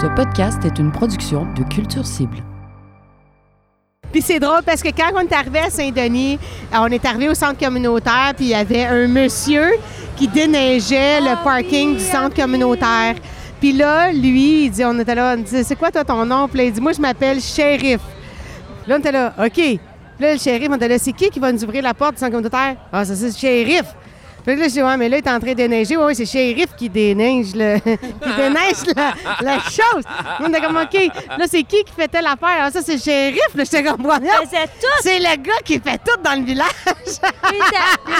Ce podcast est une production de Culture Cible. Puis c'est drôle parce que quand on est arrivé à Saint-Denis, euh, on est arrivé au centre communautaire, puis il y avait un monsieur qui déneigeait le parking du centre communautaire. Puis là, lui, il dit, on était là, on dit, c'est quoi toi ton nom? Puis là, il dit, moi je m'appelle Shérif. Là, on était là, OK. Puis là, le shérif, on était là, c'est qui qui va nous ouvrir la porte du centre communautaire? Ah, ça, c'est le shérif. Puis là, je dis, ouais, mais là, il est en train de déneiger. Oui, c'est shérif qui déneige, le... qui déneige la, la chose. On était comme, OK. Là, c'est qui qui fait telle affaire? Ah, ça, c'est le shérif. Là, j'étais comme, ouais, non, faisait tout. c'est le gars qui fait tout dans le village. Puis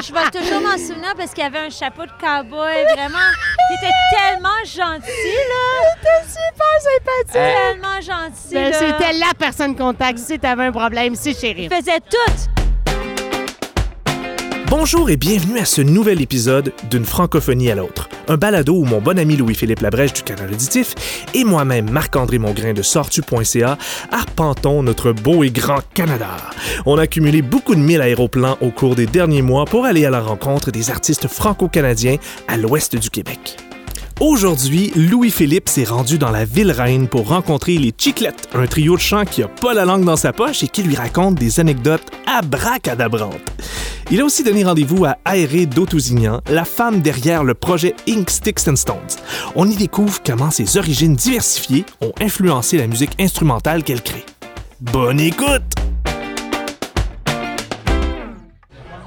je vais toujours m'en souvenir parce qu'il avait un chapeau de cowboy. Vraiment, il était tellement gentil, là. C'était super sympathique. Tellement gentil, Ben. C'était la personne contact. Si t'avais un problème, c'est shérif. Il faisait tout. Bonjour et bienvenue à ce nouvel épisode d'une francophonie à l'autre. Un balado où mon bon ami Louis-Philippe Labrèche du Canal Auditif et moi-même, Marc-André Mongrain de Sortu.ca, arpentons notre beau et grand Canada. On a accumulé beaucoup de mille aéroplans au cours des derniers mois pour aller à la rencontre des artistes franco-canadiens à l'ouest du Québec. Aujourd'hui, Louis-Philippe s'est rendu dans la ville reine pour rencontrer les Chiclettes, un trio de chants qui a pas la langue dans sa poche et qui lui raconte des anecdotes abracadabrantes. Il a aussi donné rendez-vous à Aéré d'Autousignan, la femme derrière le projet Ink Sticks Stones. On y découvre comment ses origines diversifiées ont influencé la musique instrumentale qu'elle crée. Bonne écoute!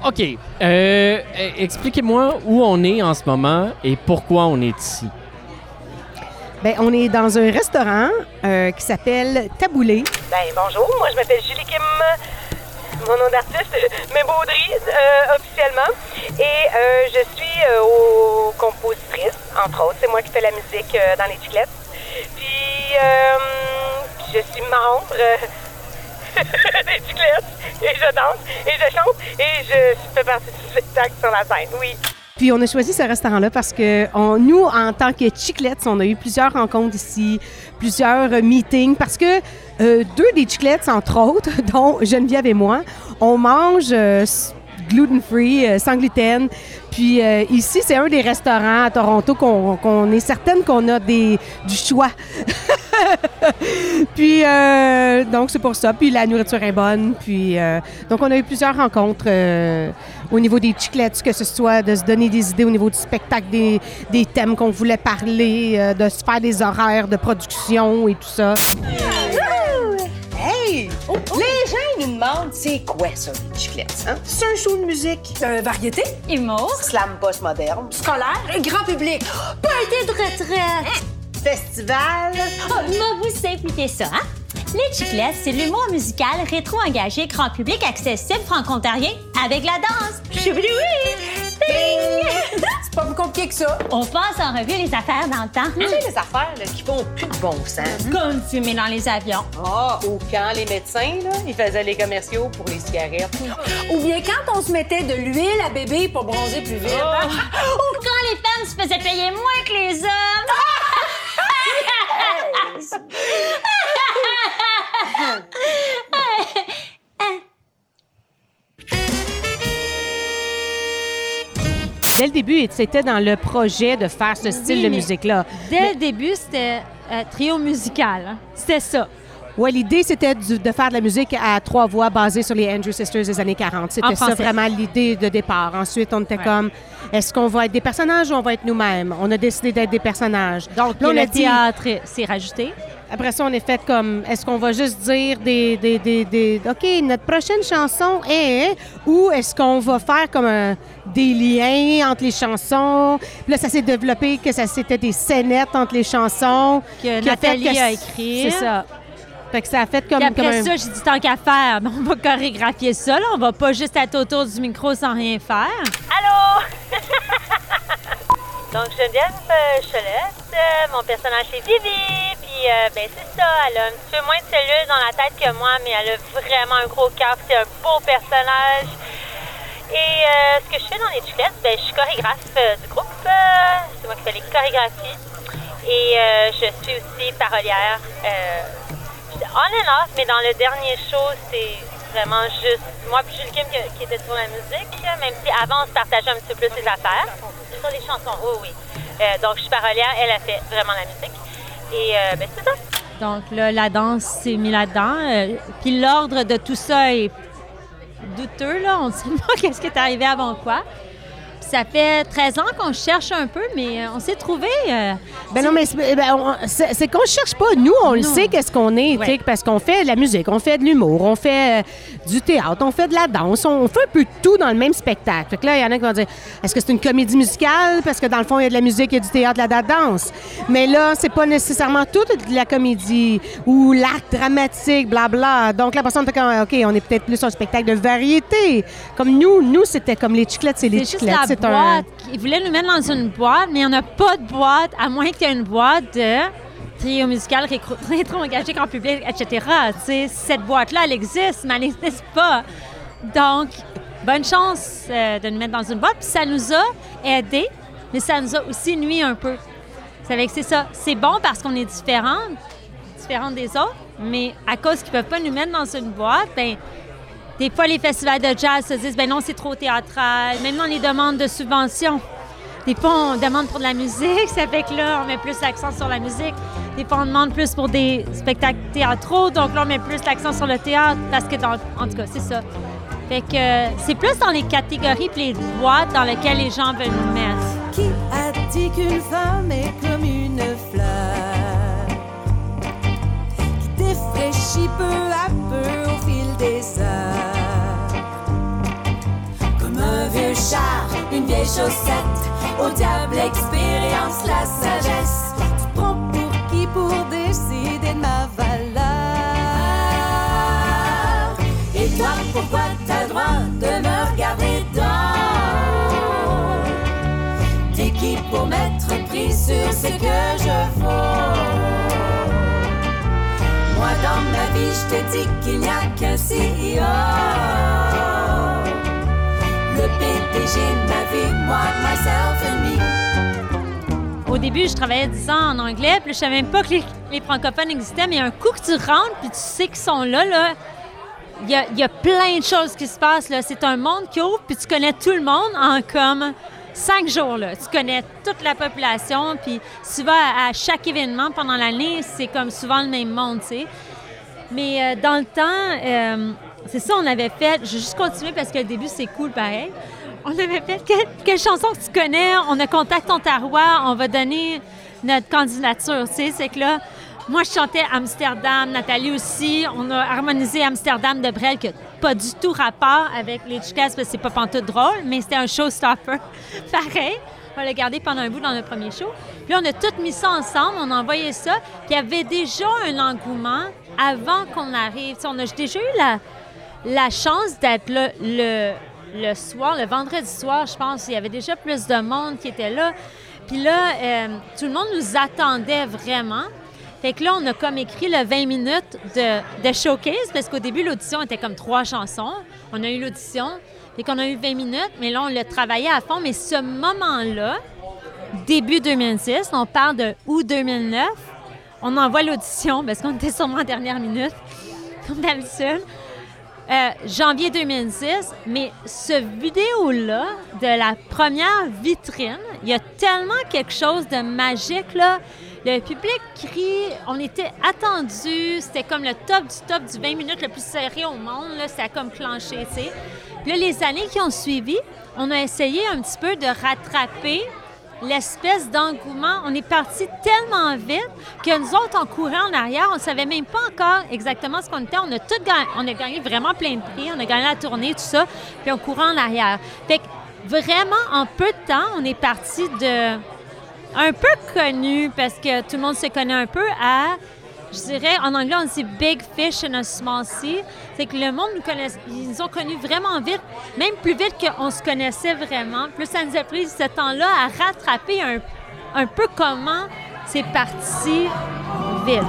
OK. Euh, euh, Expliquez-moi où on est en ce moment et pourquoi on est ici. Ben, on est dans un restaurant euh, qui s'appelle Taboulé. Ben bonjour, moi je m'appelle Julie Kim, mon nom d'artiste, mais Baudry euh, officiellement. Et euh, je suis euh, aux compositrice, entre autres. C'est moi qui fais la musique euh, dans les chiclettes. Puis, euh, je suis membre euh, des chiclettes. Et je danse, et je chante, et je fais partie du spectacle sur la scène, oui. Puis on a choisi ce restaurant-là parce que nous, en tant que Chiclettes, on a eu plusieurs rencontres ici, plusieurs meetings, parce que euh, deux des Chiclettes, entre autres, dont Geneviève et moi, on mange euh, gluten-free, euh, sans gluten. Puis euh, ici, c'est un des restaurants à Toronto qu'on est certaine qu'on a des, du choix. puis euh, donc c'est pour ça. Puis la nourriture est bonne. Puis euh, donc on a eu plusieurs rencontres euh, au niveau des chiclettes, que ce soit de se donner des idées au niveau du spectacle, des, des thèmes qu'on voulait parler, euh, de se faire des horaires de production et tout ça. Hey! Les gens nous demandent c'est quoi ça, les chiclettes? Hein? C'est un show de musique. Euh, variété? Humour. Slam postmoderne. Scolaire. Grand public. Party de retraite. Festival. Oh, moi, vous simplifiez ça, hein? Les Chiclettes, c'est l'humour musical rétro-engagé, grand public, accessible, franco-ontarien, avec la danse. Choubidouis! C'est pas plus compliqué que ça. On passe en revue les affaires dans le temps. Tu sais, les affaires là, qui font plus de bon sens. Comme fumer dans les avions. Ah, ou quand les médecins, là, ils faisaient les commerciaux pour les cigarettes. Ou bien quand on se mettait de l'huile à bébé pour bronzer plus vite. Ou quand les femmes se faisaient payer moins que les hommes. Dès le début, c'était dans le projet de faire ce style de musique-là. Dès le début, c'était euh, trio musical. hein. C'était ça. Ouais, l'idée, c'était de faire de la musique à trois voix basée sur les Andrew Sisters des années 40. En C'était ça vraiment l'idée de départ. Ensuite, on était comme, est-ce qu'on va être des personnages ou on va être nous-mêmes? On a décidé d'être des personnages. Donc, là, on le a dit, théâtre s'est rajouté. Après ça, on est fait comme, est-ce qu'on va juste dire des, des, des, des- OK, notre prochaine chanson est, ou est-ce qu'on va faire comme un- des liens entre les chansons? Puis là, ça s'est développé que ça c'était des scénettes entre les chansons. Que qui a fait Nathalie que a écrit. C'est ça. Fait que ça a fait comme, Puis comme après un- ça, j'ai dit tant qu'à faire, mais on va chorégraphier ça. Là. On va pas juste être autour du micro sans rien faire. Allô? Donc, Geneviève euh, Cholette, euh, mon personnage c'est Vivi, puis euh, ben c'est ça, elle a un petit peu moins de cellules dans la tête que moi, mais elle a vraiment un gros cœur, c'est un beau personnage. Et euh, ce que je fais dans les chiclettes, ben, je suis chorégraphe euh, du groupe, euh, c'est moi qui fais les chorégraphies, et euh, je suis aussi parolière. Euh, on and off, mais dans le dernier show, c'est vraiment juste moi puis Jules Kim qui, qui était sur la musique, même si avant on se partageait un petit peu plus les affaires. Sur les chansons, oui, oui. Euh, donc je suis parolière, elle a fait vraiment la musique. Et euh, ben, c'est ça. Donc là, la danse s'est mis là-dedans. Euh, puis l'ordre de tout ça est douteux, là. On ne sait pas qu'est-ce qui est arrivé avant quoi. Ça fait 13 ans qu'on cherche un peu, mais euh, on s'est trouvé. euh, Ben non, mais c'est ben, c'est c'est qu'on cherche pas. Nous, on le sait qu'est-ce qu'on est, Ouais. parce qu'on fait de la musique, on fait de l'humour, on fait euh, du théâtre, on fait de la danse, on, on fait un peu de tout dans le même spectacle. Fait que là, il y en a qui vont dire, est-ce que c'est une comédie musicale? Parce que dans le fond, il y a de la musique, il y a du théâtre, de la danse. Mais là, c'est pas nécessairement tout de la comédie ou l'acte dramatique, blabla. Donc la personne comme, OK, on est peut-être plus un spectacle de variété. Comme nous, nous, c'était comme les chiclettes, c'est les chiclettes. C'est. Ils voulaient nous mettre dans une boîte, mais il n'y en a pas de boîte, à moins qu'il y ait une boîte de trio musical, rétro-engagé en public, etc. Cette boîte-là, elle existe, mais elle n'existe pas. Donc, bonne chance euh, de nous mettre dans une boîte. Puis ça nous a aidés, mais ça nous a aussi nuit un peu. C'est ça. C'est bon parce qu'on est différentes, différentes des autres, mais à cause qu'ils ne peuvent pas nous mettre dans une boîte, ben des fois, les festivals de jazz se disent, ben non, c'est trop théâtral. Même on les demande de subventions. Des fois, on demande pour de la musique, ça fait que là, on met plus l'accent sur la musique. Des fois, on demande plus pour des spectacles théâtraux, donc là, on met plus l'accent sur le théâtre, parce que, dans, en tout cas, c'est ça. Fait que euh, c'est plus dans les catégories et les boîtes dans lesquelles les gens veulent nous mettre. Qui a dit qu'une femme est comme une fleur? Qui défraîchit peu à peu des? Comme un vieux char, une vieille chaussette, au diable expérience la sagesse. Tu prends pour qui pour décider de ma valeur? Et toi, pourquoi t'as droit de me regarder dans? T'es qui pour mettre prix sur ce que je vaux? Dans ma vie, je te dis qu'il n'y a qu'un CEO. Le ma moi. Au début, je travaillais 10 ans en anglais, puis je savais même pas que les, francophones existaient, mais un coup que tu rentres, puis tu sais qu'ils sont là, là, il y a, plein de choses qui se passent. C'est un monde qui ouvre, puis tu connais tout le monde en comme cinq jours. Là. Tu connais toute la population, puis tu vas à chaque événement pendant l'année, c'est comme souvent le même monde, tu sais. Mais euh, dans le temps, euh, c'est ça, on avait fait. Je vais juste continuer parce que le début, c'est cool pareil. On avait fait quelle, quelle chanson que tu connais? On a Contact Ontario, on va donner notre candidature. Tu sais, c'est que là, moi, je chantais Amsterdam, Nathalie aussi. On a harmonisé Amsterdam de Brel, qui n'a pas du tout rapport avec les Chicas, parce que c'est pas pantoute drôle, mais c'était un showstopper. Pareil. On l'a gardé pendant un bout dans notre premier show. Puis on a tout mis ça ensemble, on a envoyé ça. Puis il y avait déjà un engouement avant qu'on arrive. On a déjà eu la, chance d'être là le, soir, le vendredi soir, je pense. Il y avait déjà plus de monde qui était là. Puis là, euh, tout le monde nous attendait vraiment. Fait que là, on a comme écrit le 20 minutes de, showcase, parce qu'au début, l'audition était comme trois chansons. On a eu l'audition, fait qu'on a eu 20 minutes, mais là, on l'a travaillé à fond. Mais ce moment-là, début 2006, on parle de août 2009, on envoie l'audition, parce qu'on était sûrement en dernière minute, comme d'habitude. Euh, janvier 2006, mais ce vidéo-là de la première vitrine, il y a tellement quelque chose de magique là. Le public crie, on était attendus, c'était comme le top du top du 20 minutes le plus serré au monde, là, c'était comme clenché, tu sais. Puis là, les années qui ont suivi, on a essayé un petit peu de rattraper l'espèce d'engouement. On est parti tellement vite que nous autres, on courait en arrière. On ne savait même pas encore exactement ce qu'on était. On a tout gagné. On a gagné vraiment plein de prix. On a gagné la tournée, tout ça. Puis on courait en arrière. Fait que vraiment, en peu de temps, on est parti de un peu connu, parce que tout le monde se connaît un peu, à, je dirais, en anglais, on dit big fish in a small sea. C'est que le monde nous connaît, ils nous ont connus vraiment vite, même plus vite qu'on se connaissait vraiment. Plus ça nous a pris ce temps-là à rattraper un, un peu comment c'est parti vite.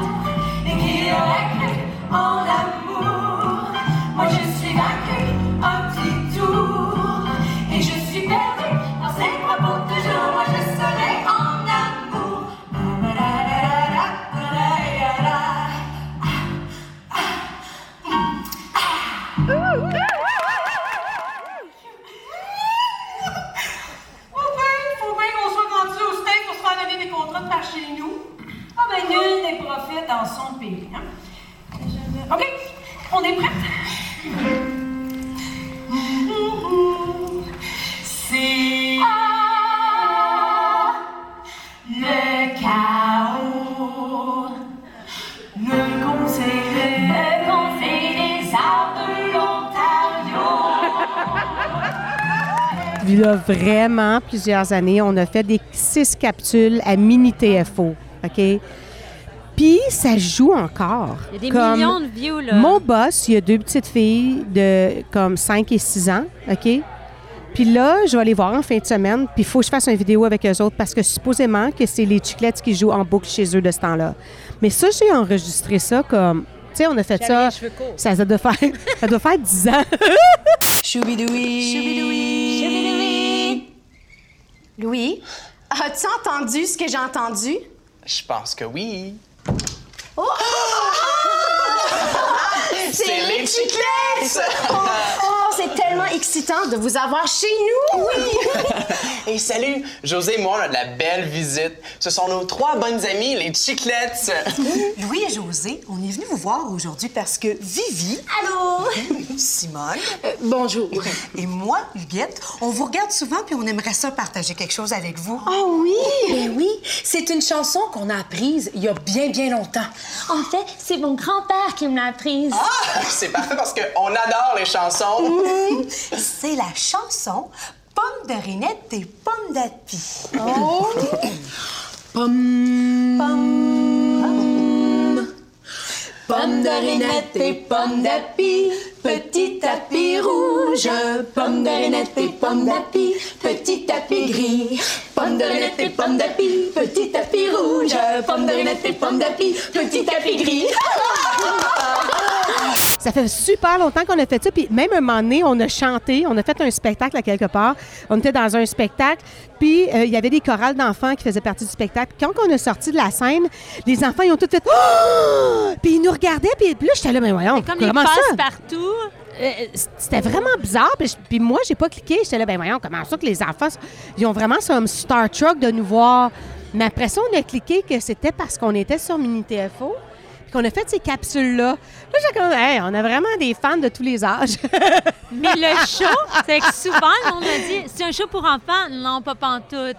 En moi je suis Il y a vraiment plusieurs années, on a fait des six capsules à mini TFO. OK? Puis ça joue encore. Il y a des Comme millions de views, là. Mon boss, il y a deux petites filles de comme 5 et 6 ans. OK? Puis là, je vais les voir en fin de semaine, puis il faut que je fasse une vidéo avec eux autres parce que supposément que c'est les chiclettes qui jouent en boucle chez eux de ce temps-là. Mais ça, j'ai enregistré ça comme. Tu sais, on a fait ça. Ça, ça doit faire, ça doit faire 10 ans. Choubidoui. Louis, as-tu entendu ce que j'ai entendu? Je pense que oui. Oh! C'est les chiclettes! Oh, oh, tellement excitant de vous avoir chez nous! Oui! Et salut! José et moi, on a de la belle visite. Ce sont nos trois bonnes amies, les chiclettes. Louis et José, on est venus vous voir aujourd'hui parce que Vivi. Allô? Simone. bonjour. Et moi, Huguette, on vous regarde souvent puis on aimerait ça partager quelque chose avec vous. Oh oui! Ben oui, c'est une chanson qu'on a apprise il y a bien, bien longtemps. En fait, c'est mon grand-père qui me l'a apprise. Ah, c'est parfait parce qu'on adore les chansons. Mmh. C'est la chanson Pomme de Rinette et Pomme d'Api. Oh! Pomme, pomme, pomme de rinette et pomme d'api, petit tapis rouge. Pomme de rinette et pomme d'api, petit tapis gris. Pomme de rinette et pomme d'api, petit tapis rouge. Pomme de rinette et pomme d'api, petit tapis gris. Ça fait super longtemps qu'on a fait ça. Puis même un moment donné, on a chanté, on a fait un spectacle à quelque part. On était dans un spectacle, puis euh, il y avait des chorales d'enfants qui faisaient partie du spectacle. Puis quand on est sorti de la scène, les enfants, ils ont tout fait Oh! Puis ils nous regardaient, puis puis là, j'étais là, mais voyons, Comme les comment ça? passe-partout. Euh, C'était vraiment bizarre. Puis, je- puis moi, j'ai pas cliqué. J'étais là, ben voyons, comment ça que les enfants, ils ont vraiment comme Star Trek de nous voir? Mais après ça, on a cliqué que c'était parce qu'on était sur Mini TFO. Qu'on a fait ces capsules-là. Là, j'ai comme, hey, on a vraiment des fans de tous les âges. Mais le show, c'est que souvent, le monde me dit c'est un show pour enfants. Non, pas pantoute.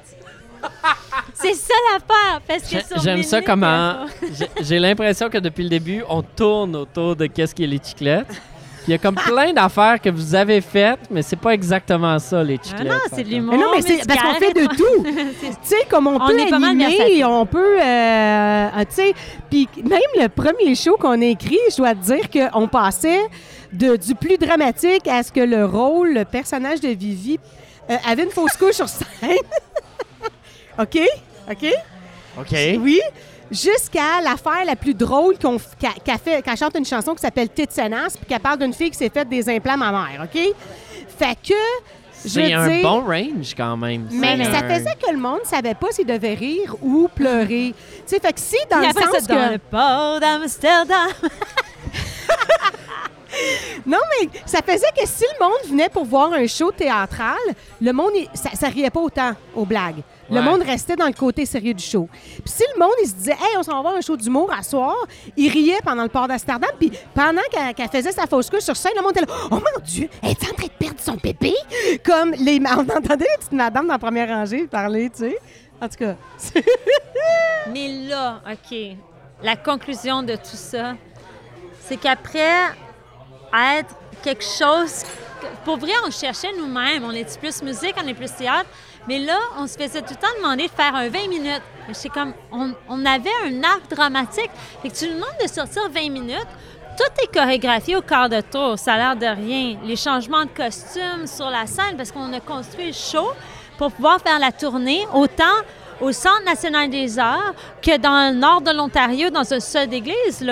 C'est ça l'affaire. Parce que J'aime ça comment. j'ai- l'impression que depuis le début, on tourne autour de qu'est-ce qui est les chiclettes. Puis Il y a comme plein d'affaires que vous avez faites, mais c'est pas exactement ça, les Ah chiclettes. non, c'est de l'humour. Mais non, mais c'est parce qu'on fait de tout. tu sais, comme on, On peut animer, on peut, euh, tu sais, puis même le premier show qu'on a écrit, je dois te dire qu'on passait de, du plus dramatique à ce que le rôle, le personnage de Vivi euh, avait une fausse couche sur scène. OK? OK? OK. Oui. Jusqu'à l'affaire la plus drôle qu'on fait, qu'elle chante une chanson qui s'appelle Titsenas, puis qu'elle parle d'une fille qui s'est faite des implants mammaires, OK? Fait que, C'est un dire- bon range quand même. mais C'est ça un- faisait que le monde savait pas s'il devait rire ou pleurer. tu sais, fait que si dans le sens ça, dans que... le port d'Amsterdam. Non, mais ça faisait que si le monde venait pour voir un show théâtral, le monde, ça riait pas autant aux blagues. Le monde restait dans le côté sérieux du show. Puis si le monde, il se disait, hey, on s'en va voir un show d'humour à soir, il riait pendant le port d'Amsterdam. Puis pendant qu'elle faisait sa fausse couche sur scène, le monde était là, oh mon Dieu, elle est en train de perdre son bébé? Comme les, on entendait les petites madames dans la première rangée parler, tu sais. En tout cas. Mais là, OK, la conclusion de tout ça, c'est qu'après être quelque chose... Pour vrai, on cherchait nous-mêmes. On est plus musique, on est plus théâtre? Mais là, on se faisait tout le temps demander de faire un 20 minutes. C'est comme... On, avait un arc dramatique. Fait que tu nous demandes de sortir 20 minutes. Tout est chorégraphié au quart de tour. Ça a l'air de rien. Les changements de costumes sur la scène, parce qu'on a construit le show pour pouvoir faire la tournée autant au Centre national des arts que dans le nord de l'Ontario, dans un seul d'église.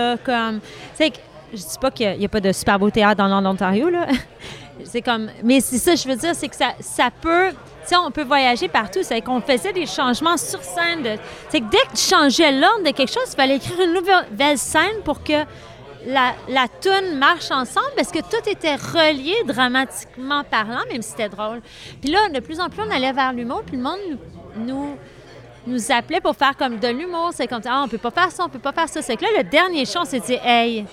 C'est que, je dis pas qu'il n'y a, pas de super beau théâtre dans le nord de l'Ontario. Là. c'est comme, mais c'est ça, je veux dire, c'est que ça peut... On peut voyager partout. C'est qu'on faisait des changements sur scène. C'est que dès que tu changeais l'ordre de quelque chose, il fallait écrire une nouvelle scène pour que la, la toune marche ensemble parce que tout était relié dramatiquement parlant, même si c'était drôle. Puis là, de plus en plus, on allait vers l'humour, puis le monde nous, nous appelaient pour faire comme de l'humour. C'est comme, ah, on peut pas faire ça, on peut pas faire ça. C'est que là, le dernier show, on s'est dit, hey,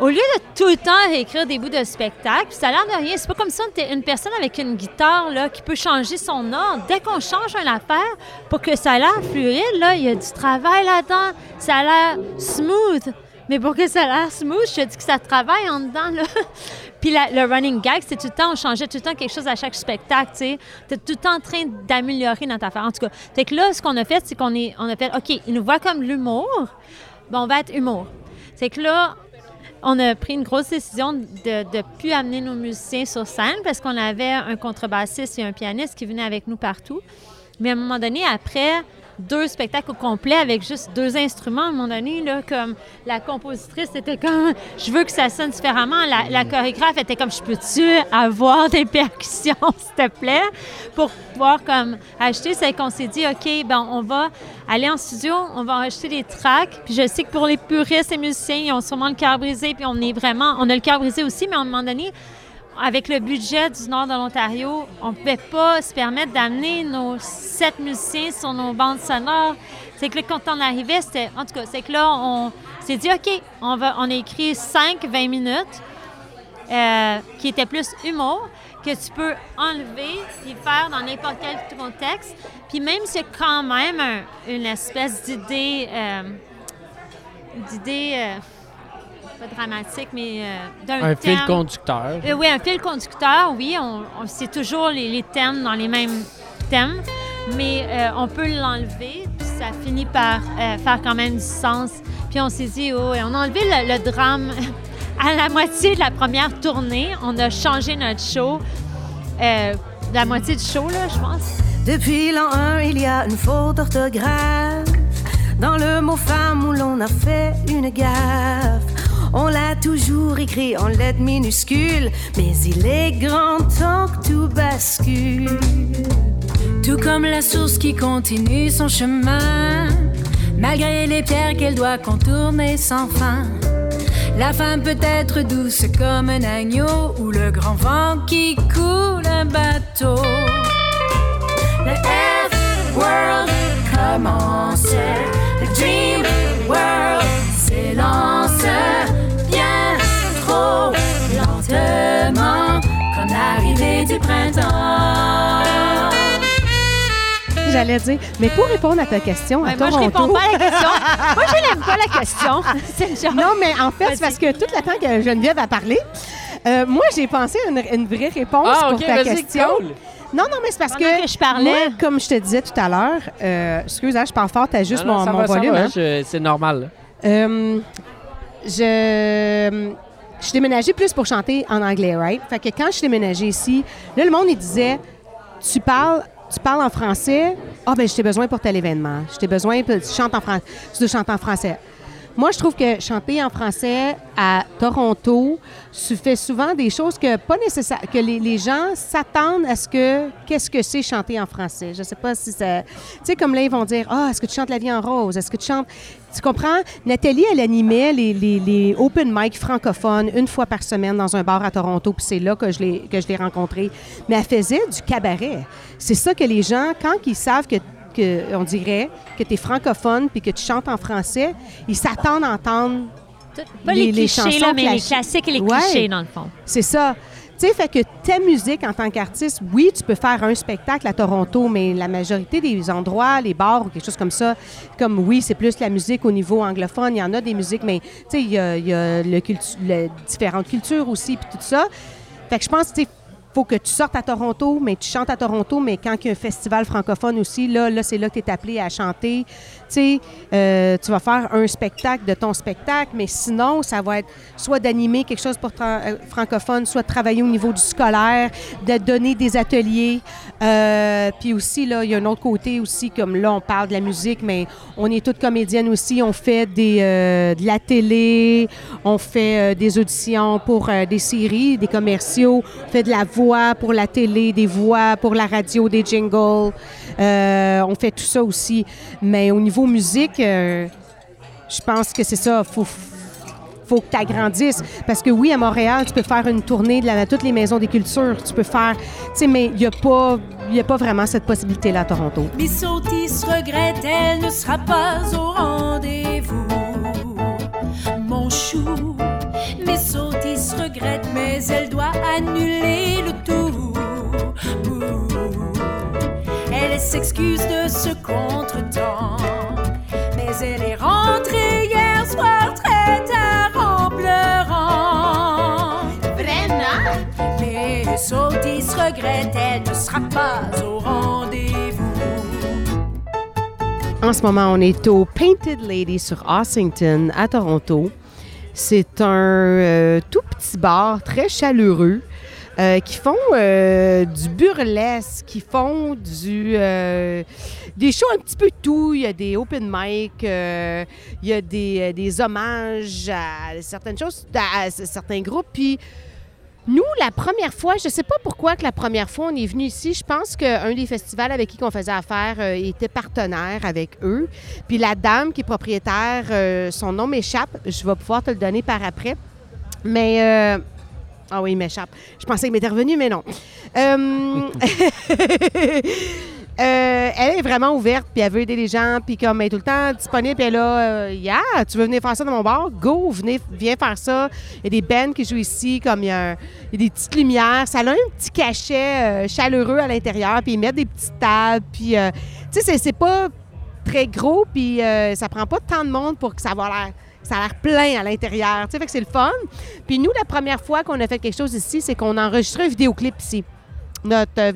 au lieu de tout le temps écrire des bouts de spectacle, ça a l'air de rien. C'est pas comme si on était une personne avec une guitare là, qui peut changer son ordre. Dès qu'on change une affaire, pour que ça a l'air fluide, là, il y a du travail là-dedans. Ça a l'air smooth. Mais pour que ça a l'air smooth, je te dis que ça travaille en dedans, là. Puis la- le running gag, c'est tout le temps, on changeait tout le temps quelque chose à chaque spectacle, tu sais. Tout le temps en train d'améliorer notre affaire. En tout cas, fait que là, ce qu'on a fait, c'est qu'on est, on a fait, OK, ils nous voient comme l'humour, ben on va être humour. C'est que là, on a pris une grosse décision de ne plus amener nos musiciens sur scène parce qu'on avait un contrebassiste et un pianiste qui venaient avec nous partout. Mais à un moment donné, après deux spectacles au complet avec juste deux instruments, à un moment donné, là, comme la compositrice était comme je veux que ça sonne différemment. La, la chorégraphe était comme je peux-tu avoir des percussions, s'il te plaît, pour pouvoir comme acheter. C'est qu'on s'est dit OK, ben on va aller en studio, on va acheter des tracks. Puis je sais que pour les puristes et musiciens, ils ont sûrement le cœur brisé, puis on est vraiment, on a le cœur brisé aussi, mais à un moment donné, avec le budget du nord de l'Ontario, on ne pouvait pas se permettre d'amener nos sept musiciens sur nos bandes sonores. C'est que quand on arrivait, c'était. En tout cas, c'est que là, on s'est dit, OK, on, va, on a écrit 5, 20 minutes euh, qui étaient plus humour, que tu peux enlever et faire dans n'importe quel contexte. Puis même a quand même un- une espèce d'idée. euh, d'idée. euh, pas dramatique, mais euh, d'un Un fil conducteur. Euh, oui, un fil conducteur, oui. On, on- c'est toujours les, les thèmes dans les mêmes thèmes, mais euh, on peut l'enlever, puis ça finit par euh, faire quand même du sens. Puis on s'est dit, oh, et on a enlevé le, le drame à la moitié de la première tournée. On a changé notre show, euh, la moitié du show, là, je pense. Depuis l'an 1, il y a une faute d'orthographe. Dans le mot femme où l'on a fait une gaffe. On l'a toujours écrit en lettres minuscules, mais il est grand temps que tout bascule. Tout comme la source qui continue son chemin, malgré les pierres qu'elle doit contourner sans fin. La femme peut être douce comme un agneau ou le grand vent qui coule un bateau. Le F World commence, le Dream World s'élance lentement, comme l'arrivée du printemps. J'allais dire, mais pour répondre à ta question, à moi, je réponds pas à la question. moi, je n'aime pas la question. C'est le genre. Non, mais en fait, c'est parce que tout le temps que Geneviève a parlé, euh, moi, j'ai pensé à une, une vraie réponse Ah, pour ta question. cool. Non, non, mais c'est parce que, que je parlais. moi, comme je te disais tout à l'heure, euh, excuse, hein, je parle fort, t'as juste Non, non, mon, ça mon va, volume. hein. je- C'est normal. Euh, je, je suis déménagée plus pour chanter en anglais, right? Fait que quand je suis déménagée ici, là, le monde, il disait, tu parles, tu parles en français? Ah, ben, je besoin pour tel événement. Je besoin, tu chantes en français. Tu dois chanter en français. Moi, je trouve que chanter en français à Toronto, tu fais souvent des choses que pas nécessaire, que les, gens s'attendent à ce que qu'est-ce que c'est chanter en français. Je sais pas si ça, tu sais comme là ils vont dire ah est-ce que tu chantes la vie en rose, est-ce que tu chantes, tu comprends? Nathalie elle animait les, les, les open mic francophones une fois par semaine dans un bar à Toronto puis c'est là que je l'ai que je l'ai rencontrée. Mais elle faisait du cabaret. C'est ça que les gens quand ils savent que que, on dirait que tu es francophone puis que tu chantes en français, ils s'attendent à entendre Pas les, clichés, chansons là, mais les classiques. classiques et les Ouais. clichés, dans le fond. C'est ça. Tu sais, fait que ta musique en tant qu'artiste, oui, tu peux faire un spectacle à Toronto, mais la majorité des endroits, les bars ou quelque chose comme ça, comme oui, c'est plus la musique au niveau anglophone. Il y en a des musiques, mais tu sais, il y a, il y a le cultu- le- différentes cultures aussi, puis tout ça. Fait que je pense, tu sais, faut que tu sortes à Toronto, mais tu chantes à Toronto, mais quand il y a un festival francophone aussi, là, là c'est là que tu es appelé à chanter. Tu sais, euh, tu vas faire un spectacle de ton spectacle, mais sinon, ça va être soit d'animer quelque chose pour euh, francophone, soit de travailler au niveau du scolaire, de donner des ateliers. Euh, puis aussi, là, il y a un autre côté aussi, comme là, on parle de la musique, mais on est toutes comédiennes aussi. On fait de la télé, on fait des auditions pour des séries, des commerciaux, on fait de la voix pour la télé, des voix pour la radio, des jingles. Euh, on fait tout ça aussi. Mais au niveau musique, euh, je pense que c'est ça. Faut, faut que tu agrandisses. Parce que oui, à Montréal, tu peux faire une tournée de la, toutes les maisons des cultures. Tu peux faire, tu sais, mais il n'y a, pas- a pas vraiment cette possibilité-là à Toronto. Miss Otis regrette, elle ne sera pas au rendez-vous. Mon chou, Miss regrette, mais elle doit annuler le tout. S'excuse de ce contretemps, mais elle est rentrée hier soir très tard en pleurant. Vraiment? Miss Otis regrette, elle ne sera pas au rendez-vous. En ce moment, on est au Painted Lady sur Ossington, à Toronto. C'est un euh, tout petit bar très chaleureux euh, qui font euh, du burlesque, qui font du, euh, des shows un petit peu tout. Il y a des open mic, il y a des, hommages à certaines choses, certains groupes. Puis nous, la première fois, je ne sais pas pourquoi que la première fois on est venu ici, je pense qu'un des festivals avec qui on faisait affaire était partenaire avec eux. Puis la dame qui est propriétaire, son nom m'échappe, je vais pouvoir te le donner par après. Mais... ah oui, il m'échappe. Je pensais qu'il m'était revenu, mais non. Euh, euh, elle est vraiment ouverte, puis elle veut aider les gens, puis comme elle est tout le temps disponible, puis elle là, euh, yeah, tu veux venir faire ça dans mon bar? Go, venez, viens faire ça. Il y a des bands qui jouent ici, comme il y a, il y a des petites lumières. Ça a un petit cachet euh, chaleureux à l'intérieur, puis ils mettent des petites tables, puis, tu sais, c'est- pas très gros, puis ça prend pas tant de monde pour que ça va l'air ça a l'air plein à l'intérieur. Tu sais, que c'est le fun. Puis nous, la première fois qu'on a fait quelque chose ici, c'est qu'on a enregistré un vidéoclip ici. Notre euh,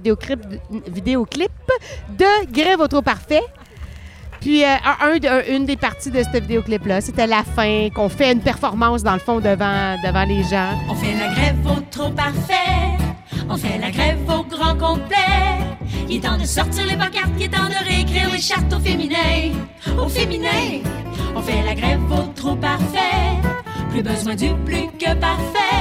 vidéoclip, de Grève au trop parfait. Puis euh, une des parties de ce vidéoclip-là, c'était la fin, qu'on fait une performance dans le fond devant, devant les gens. On fait la grève au trop parfait. On fait la grève au grand complet. Il est temps de sortir les pancartes, il est temps de réécrire les chartes au féminin. Au féminin. On fait la grève au trop parfait. Plus besoin du plus que parfait.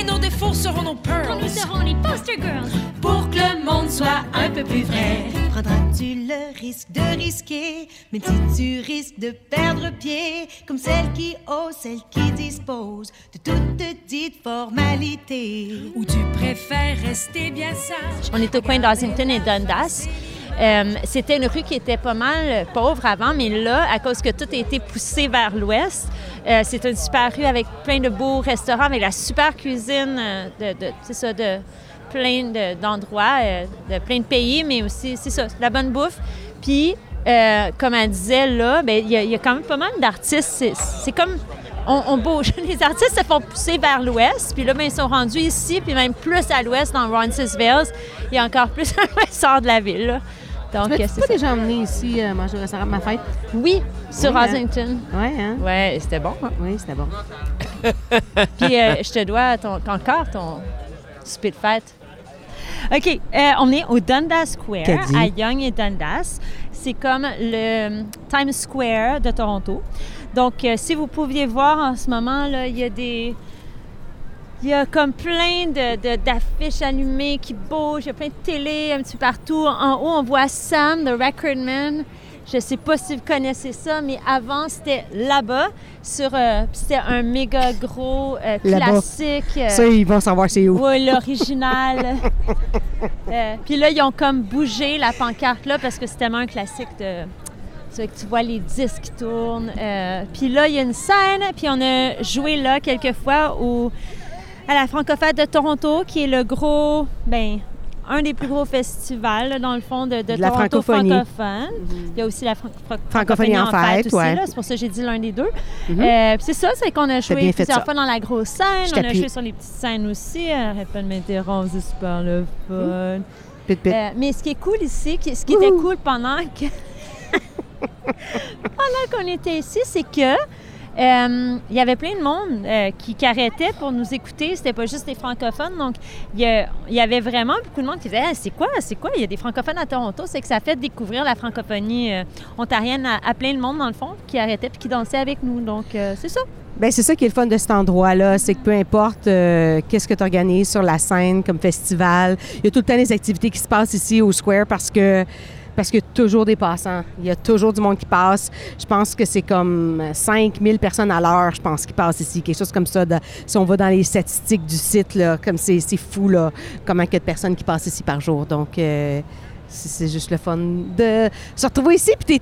Et nos défauts seront nos pearls. Nous serons les poster girls. Pour que le monde soit un peu plus vrai. Prendras-tu le risque de risquer, même si tu risques de perdre pied, comme celle qui ose, celle qui dispose de toute dite formalité? Ou tu préfères rester bien sage? On est au coin d'Ossington et Dundas. Euh, C'était une rue qui était pas mal pauvre avant, mais là, à cause que tout a été poussé vers l'ouest, euh, c'est une super rue avec plein de beaux restaurants, avec la super cuisine euh, de, ça, de plein de- d'endroits, euh, de plein de pays, mais aussi, c'est ça, la bonne bouffe. Puis, euh, comme elle disait là, ben, il y, a- quand même pas mal d'artistes. C'est- comme on, bouge. Les artistes se font pousser vers l'ouest, puis là, ben, ils sont rendus ici, puis même plus à l'ouest, dans Roncesvalles. Il y a encore plus l'ouest hors de la ville. Donc, euh, c'est pas ça. déjà emmené ici euh, manger au restaurant de ma fête? Oui, sur Oui, hein? Ossington. Oui, hein? Ouais, c'était bon. hein? Oui, c'était bon. Puis euh, je te dois ton, encore ton souper de fête. OK, euh, on est au Dundas Square, à Young et Dundas. C'est comme le Times Square de Toronto. Donc, euh, si vous pouviez voir en ce moment, là, il y a des... Il y a comme plein de- de- d'affiches allumées qui bougent, il y a plein de télé un petit peu partout. En haut, on voit Sam, the Recordman. Je ne sais pas si vous connaissez ça, mais avant, c'était là-bas, sur... euh, c'était un méga gros euh, classique. euh, Ça, ils vont savoir c'est où. oui, l'original. Puis là, ils ont comme bougé la pancarte là parce que c'est tellement un classique de. Tu tu vois les disques qui tournent. Euh, puis là, il y a une scène, puis on a joué là quelques fois au, à la Francophone de Toronto, qui est le gros, ben, un des plus gros festivals, dans le fond, de, de De la Toronto francophonie. francophone. Il y a aussi la fran- fran- Francophonie en fête, aussi, ouais. C'est pour ça que j'ai dit l'un des deux. Mhm. Euh, c'est ça, c'est qu'on a joué plusieurs fois dans la grosse scène. Je On a joué sur les petites scènes aussi. Arrête pas de m'interrompre, c'est super le fun. Pit, pit. Euh, mais ce qui est cool ici, ce qui était cool pendant que pendant qu'on était ici, c'est que euh, il y avait plein de monde euh, qui, qui arrêtait pour nous écouter. C'était pas juste des francophones. Donc, il y, avait vraiment beaucoup de monde qui disait C'est quoi C'est quoi? Il y a des francophones à Toronto. C'est que ça fait découvrir la francophonie euh, ontarienne à, plein de monde, dans le fond, qui arrêtait puis qui dansait avec nous. Donc, c'est ça. Ben, c'est ça qui est le fun de cet endroit-là, c'est que peu importe qu'est-ce que tu organises sur la scène comme festival, il y a tout le temps des activités qui se passent ici au Square parce que parce qu'il y a toujours des passants. Il y a toujours du monde qui passe. Je pense que c'est comme 5000 personnes à l'heure, je pense, qui passent ici. Quelque chose comme ça. de- si on va dans les statistiques du site, là, comme c'est fou, là, comment il y a de personnes qui passent ici par jour. Donc, euh, c'est juste le fun de se retrouver ici. Puis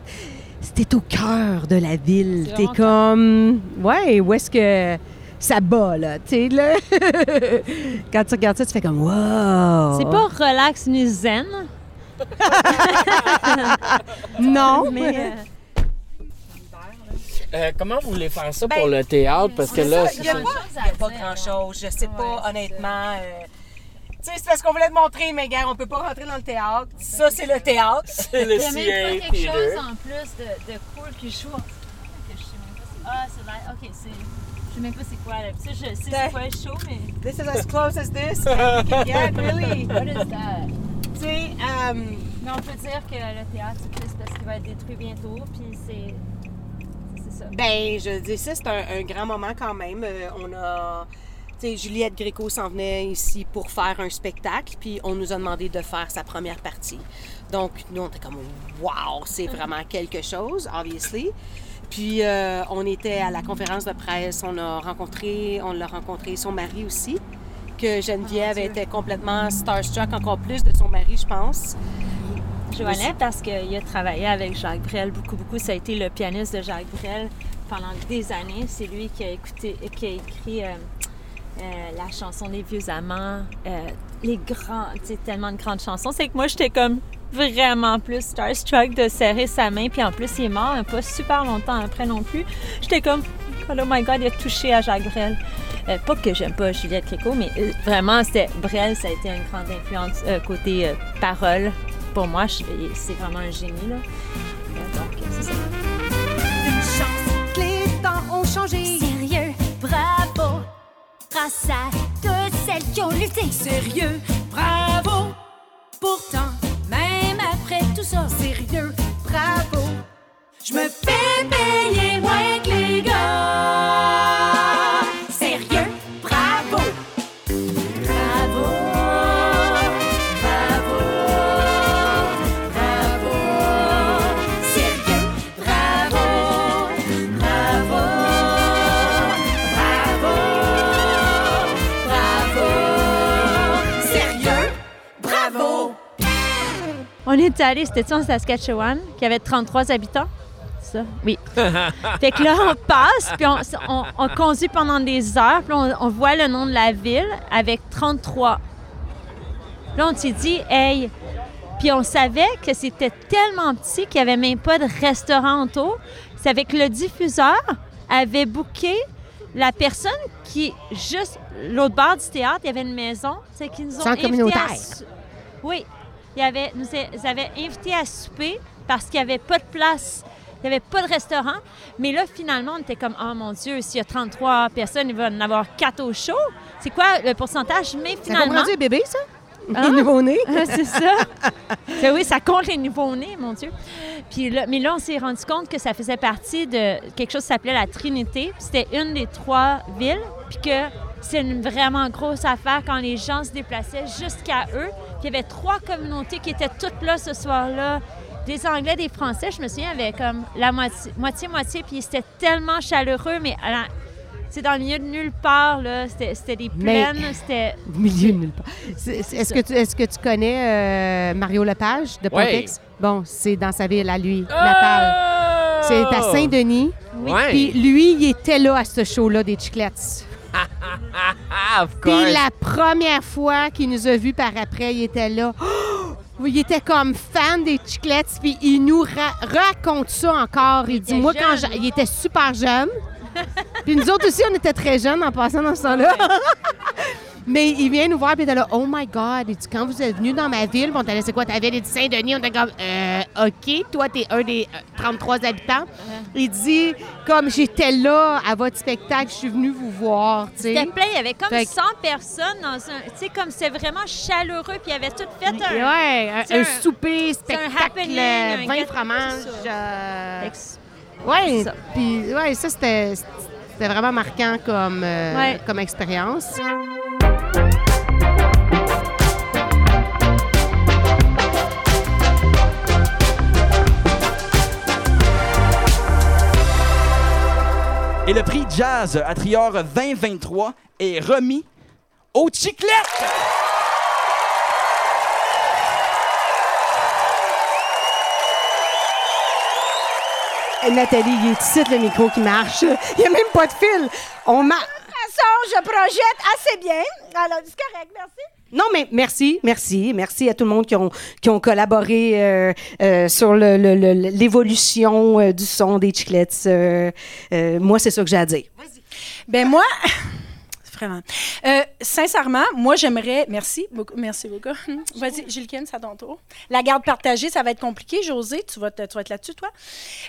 t'es- au cœur de la ville. T'es comme... Ouais, où est-ce que ça bat, là? Tu sais, là... Quand tu regardes ça, tu fais comme « Wow! » C'est pas relax ni zen. Non. Mais euh, Euh, comment vous voulez faire ça Ben, pour le théâtre? Parce que là, Il n'y a, pas- grand-chose. Je sais pas, honnêtement. euh, Tu sais, c'est parce qu'on voulait te montrer, mais gars, on peut pas rentrer dans le théâtre. Ça, c'est le théâtre. C'est le il y a même pas quelque chose en plus de, de cool qui joue. Que je sais même pas c'est- Ah, c'est là. Ok, c'est. Je sais même pas c'est quoi. Là. Tu sais, je sais c'est quoi le show, mais. This is as close as this you can get, really? What is that? Tu sais, euh, Mais on peut dire que le théâtre, c'est plus parce qu'il va être détruit bientôt, puis c'est. Ça. Ben, je dis ça, c'est un, un grand moment quand même. Euh, on a. Tu sais, Juliette Gréco s'en venait ici pour faire un spectacle, puis on nous a demandé de faire sa première partie. Donc, nous, on était comme, wow, c'est vraiment quelque chose, obviously. Puis, euh, on était à la conférence de presse, on a rencontré, on l'a rencontré son mari aussi, que Geneviève était complètement starstruck, encore plus de son mari, je pense. Joannette, parce qu'il a travaillé avec Jacques Brel beaucoup, beaucoup. Ça a été le pianiste de Jacques Brel pendant des années. C'est lui qui a, écouté, qui a écrit euh, euh, la chanson Les Vieux Amants, euh, les grands, tu sais, tellement de grandes chansons. C'est que moi, j'étais comme vraiment plus starstruck de serrer sa main. Puis en plus, il est mort hein, pas super longtemps après non plus. J'étais comme, oh my God, il a touché à Jacques Brel. Euh, pas que j'aime pas Juliette Gréco, mais euh, vraiment, c'était Brel, ça a été une grande influence euh, côté euh, parole. Pour moi, c'est vraiment un génie. Là. Euh, donc, c'est ça. Une chance que les temps ont changé. Sérieux, bravo, grâce à toutes celles qui ont lutté. Sérieux, bravo. Pourtant, Même après tout ça, sérieux, bravo. Je me fais payer moins que les gars. On est allé, c'était en Saskatchewan, qui avait 33 habitants? Ça? Oui. fait que là, on passe, puis on, on- on conduit pendant des heures, puis on, on voit le nom de la ville avec 33. Là, on s'est dit, hey, puis on savait que c'était tellement petit qu'il n'y avait même pas de restaurant autour. C'est avec le diffuseur avait booké la personne qui, juste l'autre bord du théâtre, il y avait une maison, c'est qu'ils nous ont invités communautaire. à Oui, il avait, nous a- ils avaient invités à souper parce qu'il n'y avait pas de place. Il n'y avait pas de restaurant. Mais là, finalement, on était comme, oh mon Dieu, s'il y a 33 personnes, il va en avoir 4 au show. C'est quoi le pourcentage? Mais finalement. les bébés, ça? Hein? Les nouveaux-nés? c'est ça. C'est- oui, ça compte les nouveaux-nés, mon Dieu. Puis là, mais là, on s'est rendu compte que ça faisait partie de quelque chose qui s'appelait la Trinité. C'était une des trois villes. Puis que c'est une vraiment grosse affaire quand les gens se déplaçaient jusqu'à eux. Puis il y avait trois communautés qui étaient toutes là ce soir-là. Des Anglais, des Français, je me souviens, il y avait comme la moitié, moitié-moitié. Puis c'était tellement chaleureux, mais à la- c'est dans le milieu de nulle part, là. C'était c'était des Mais- plaines, c'était... Au milieu de nulle part. C'est- c'est- Est-ce que, tu- est-ce que tu connais euh, Mario Lepage de Ouais. Pontex? Bon, c'est dans sa ville à lui, natale. C'est à Saint-Denis. Oui. Puis lui, il était là à ce show-là des Chiclettes. Ah, of Puis course. la première fois qu'il nous a vus par après, il était là. Oh! Il était comme fan des Chiclettes, puis il nous ra- raconte ça encore. Il, dit, moi, quand il était super jeune. puis nous autres aussi, on était très jeunes en passant dans ce temps-là. Mais il vient nous voir, puis il était là, oh my God, il dit, quand vous êtes venu dans ma ville, on t'a dit, c'est quoi ta ville? Il dit, Saint-Denis. On était comme, euh, OK, toi, t'es un des euh, 33 habitants. Il dit, comme j'étais là à votre spectacle, je suis venu vous voir. C'était plein, il y avait comme Fait que- 100 personnes dans un. Tu sais, comme c'est vraiment chaleureux, puis il y avait tout fait un. Ouais, un, souper, spectacle, euh, un vin gâteau, fromage. tout ça. euh, Fait que ouais, c'est ça. puis ouais, ça c'était c'était vraiment marquant comme euh, Ouais. comme expérience. Et le prix Jazz à Trior 2023 est remis aux Chiclettes. Nathalie, il est ici le micro qui marche. Il n'y a même pas de fil. On m'a. façon, je projette assez bien. Alors, c'est correct, merci. Non, mais merci, merci, merci à tout le monde qui ont, qui ont collaboré euh, euh, sur l'évolution euh, du son des chiclettes. Moi, c'est ça que j'ai à dire. Ben moi, vraiment. Sincèrement, moi j'aimerais. Merci beaucoup. Merci beaucoup. Vas-y, Gilkine, c'est à ton tour. La garde partagée, ça va être compliqué. José, tu vas, te- tu vas être là-dessus, toi.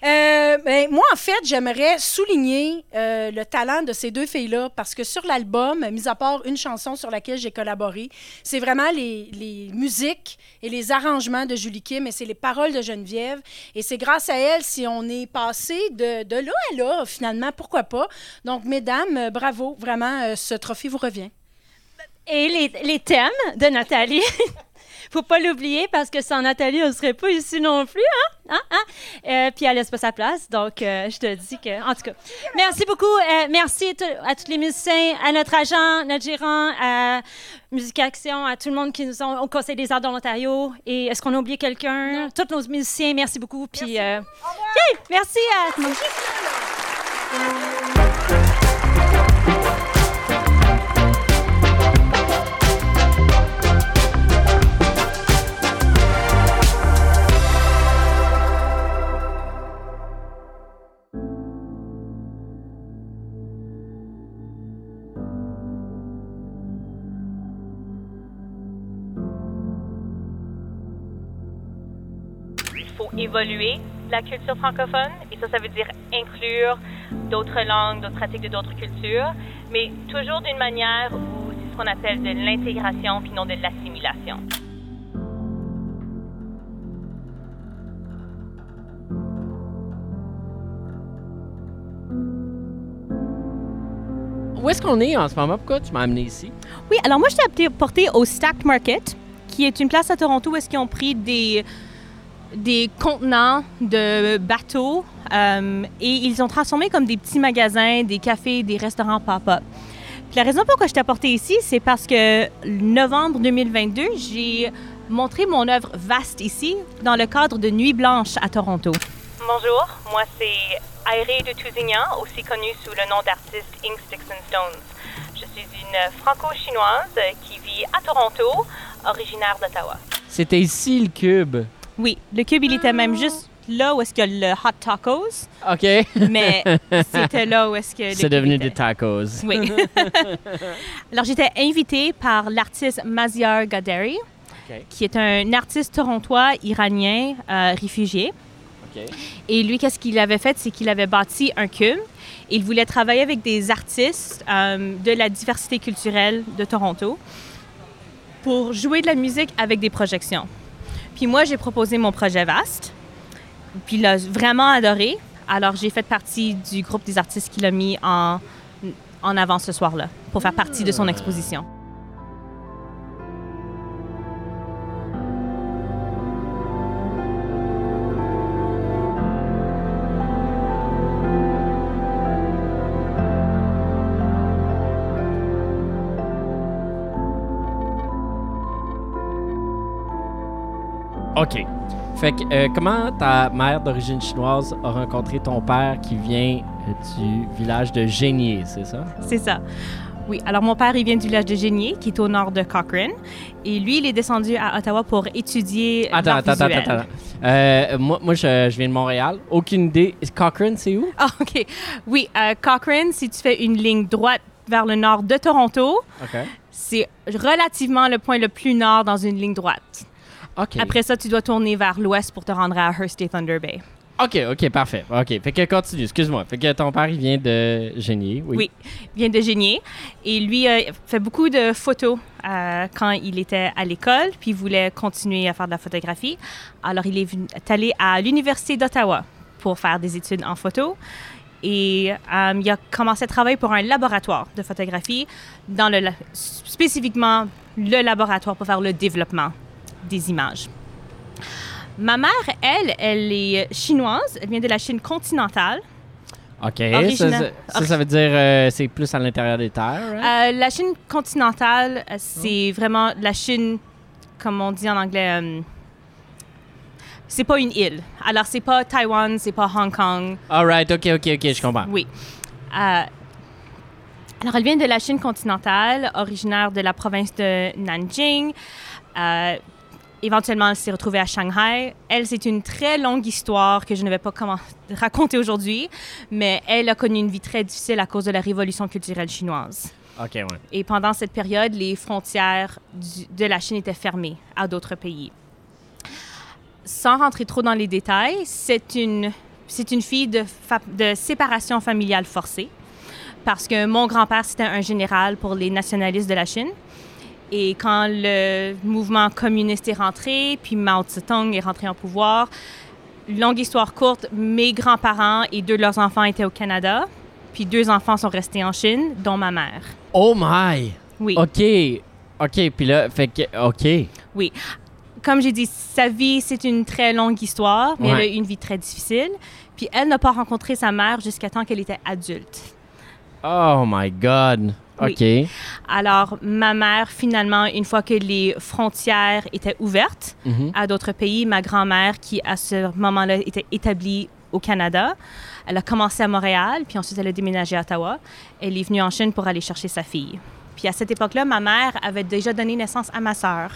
Euh, ben, moi, en fait, j'aimerais souligner euh, le talent de ces deux filles-là parce que sur l'album, mis à part une chanson sur laquelle j'ai collaboré, c'est vraiment les, les musiques et les arrangements de Julie Kim et c'est les paroles de Geneviève. Et c'est grâce à elle si on est passé de, de là à là, finalement, pourquoi pas. Donc, mesdames, euh, bravo, vraiment, ce trophée vous revient. Et les, les thèmes de Nathalie. Faut pas l'oublier parce que sans Nathalie, on serait pas ici non plus, hein? hein, hein? Euh, puis elle laisse pas sa place, donc euh, je te dis que, en tout cas, merci beaucoup, euh, merci à, tous les musiciens, à notre agent, notre gérant, à Musique Action, à tout le monde qui nous ont au Conseil des arts de l'Ontario. Et est-ce qu'on a oublié quelqu'un? Tous nos musiciens, merci beaucoup. Puis, yay! merci à tout le monde. Évoluer la culture francophone et ça, ça veut dire inclure d'autres langues, d'autres pratiques de d'autres cultures, mais toujours d'une manière où c'est ce qu'on appelle de l'intégration puis non de l'assimilation. Où est-ce qu'on est en ce moment? Pourquoi tu m'as amené ici? Oui, alors moi, je t'ai porté au Stacked Market, qui est une place à Toronto où est-ce qu'ils ont pris des, des contenants de bateaux euh, et ils ont transformé comme des petits magasins, des cafés, des restaurants pop-up. Puis la raison pourquoi je t'ai apporté ici, c'est parce que novembre 2022, j'ai montré mon œuvre vaste ici dans le cadre de Nuit Blanche à Toronto. Bonjour, moi c'est Airé de Tousignan, aussi connue sous le nom d'artiste Ink Sticks and Stones. Je suis une franco-chinoise qui vit à Toronto, originaire d'Ottawa. C'était ici le cube. Oui, le cube, il était même juste là où est-ce qu'il y a le hot tacos. OK. Mais c'était là où est-ce que... C'est devenu était. des tacos. Oui. Alors, j'étais invitée par l'artiste Maziar Gaderi, qui est un artiste torontois iranien euh, réfugié. OK. Et lui, qu'est-ce qu'il avait fait? C'est qu'il avait bâti un cube. Il voulait travailler avec des artistes euh, de la diversité culturelle de Toronto pour jouer de la musique avec des projections. Puis moi, j'ai proposé mon projet Vaste. Puis il a vraiment adoré. Alors, j'ai fait partie du groupe des artistes qu'il a mis en, en avant ce soir-là pour faire partie de son exposition. OK. Fait que, euh, comment ta mère d'origine chinoise a rencontré ton père qui vient euh, du village de Génier, c'est ça? C'est ça. Oui, alors mon père, il vient du village de Génier, qui est au nord de Cochrane. Et lui, il est descendu à Ottawa pour étudier Attends, attends, attends, attends. attends. Euh, moi, moi je, je viens de Montréal. Aucune idée. Cochrane, c'est où? Ah, OK. Oui, euh, Cochrane, si tu fais une ligne droite vers le nord de Toronto, c'est relativement le point le plus nord dans une ligne droite. Après ça, tu dois tourner vers l'ouest pour te rendre à Hearst et Thunder Bay. OK, OK, parfait. OK. Fait que continue, excuse-moi. Fait que ton père, il vient de Génier, oui. Oui, il vient de Génier. Et lui euh, fait beaucoup de photos euh, quand il était à l'école, puis il voulait continuer à faire de la photographie. Alors, il est, venu- est allé à l'Université d'Ottawa pour faire des études en photo. Et euh, il a commencé à travailler pour un laboratoire de photographie, dans le, spécifiquement le laboratoire pour faire le développement des images. Ma mère, elle, elle est chinoise. Elle vient de la Chine continentale. OK. Ça, ça, veut dire euh, c'est plus à l'intérieur des terres. right? Euh, la Chine continentale, euh, c'est vraiment la Chine, comme on dit en anglais, euh, c'est pas une île. Alors, c'est pas Taïwan, c'est pas Hong Kong. All right, OK, OK, OK, je comprends. Oui. Euh, alors, elle vient de la Chine continentale, originaire de la province de Nanjing. Éventuellement, elle s'est retrouvée à Shanghai. Elle, c'est une très longue histoire que je ne vais pas comment raconter aujourd'hui, mais elle a connu une vie très difficile à cause de la révolution culturelle chinoise. OK, ouais. Et pendant cette période, les frontières du- de la Chine étaient fermées à d'autres pays. Sans rentrer trop dans les détails, c'est une, c'est une fille de séparation familiale forcée parce que mon grand-père, c'était un général pour les nationalistes de la Chine. Et quand le mouvement communiste est rentré, puis Mao Zedong est rentré en pouvoir, longue histoire courte, mes grands-parents et deux de leurs enfants étaient au Canada, puis deux enfants sont restés en Chine, dont ma mère. Oh my! Oui. OK. OK, puis là, fait que. OK. Oui. Comme j'ai dit, sa vie, c'est une très longue histoire, mais Ouais. elle a eu une vie très difficile. Puis elle n'a pas rencontré sa mère jusqu'à temps qu'elle était adulte. Oh my God. Oui. OK. Alors, ma mère, finalement, une fois que les frontières étaient ouvertes Mhm. à d'autres pays, ma grand-mère, qui à ce moment-là était établie au Canada, elle a commencé à Montréal, puis ensuite elle a déménagé à Ottawa. Elle est venue en Chine pour aller chercher sa fille. Puis à cette époque-là, ma mère avait déjà donné naissance à ma sœur.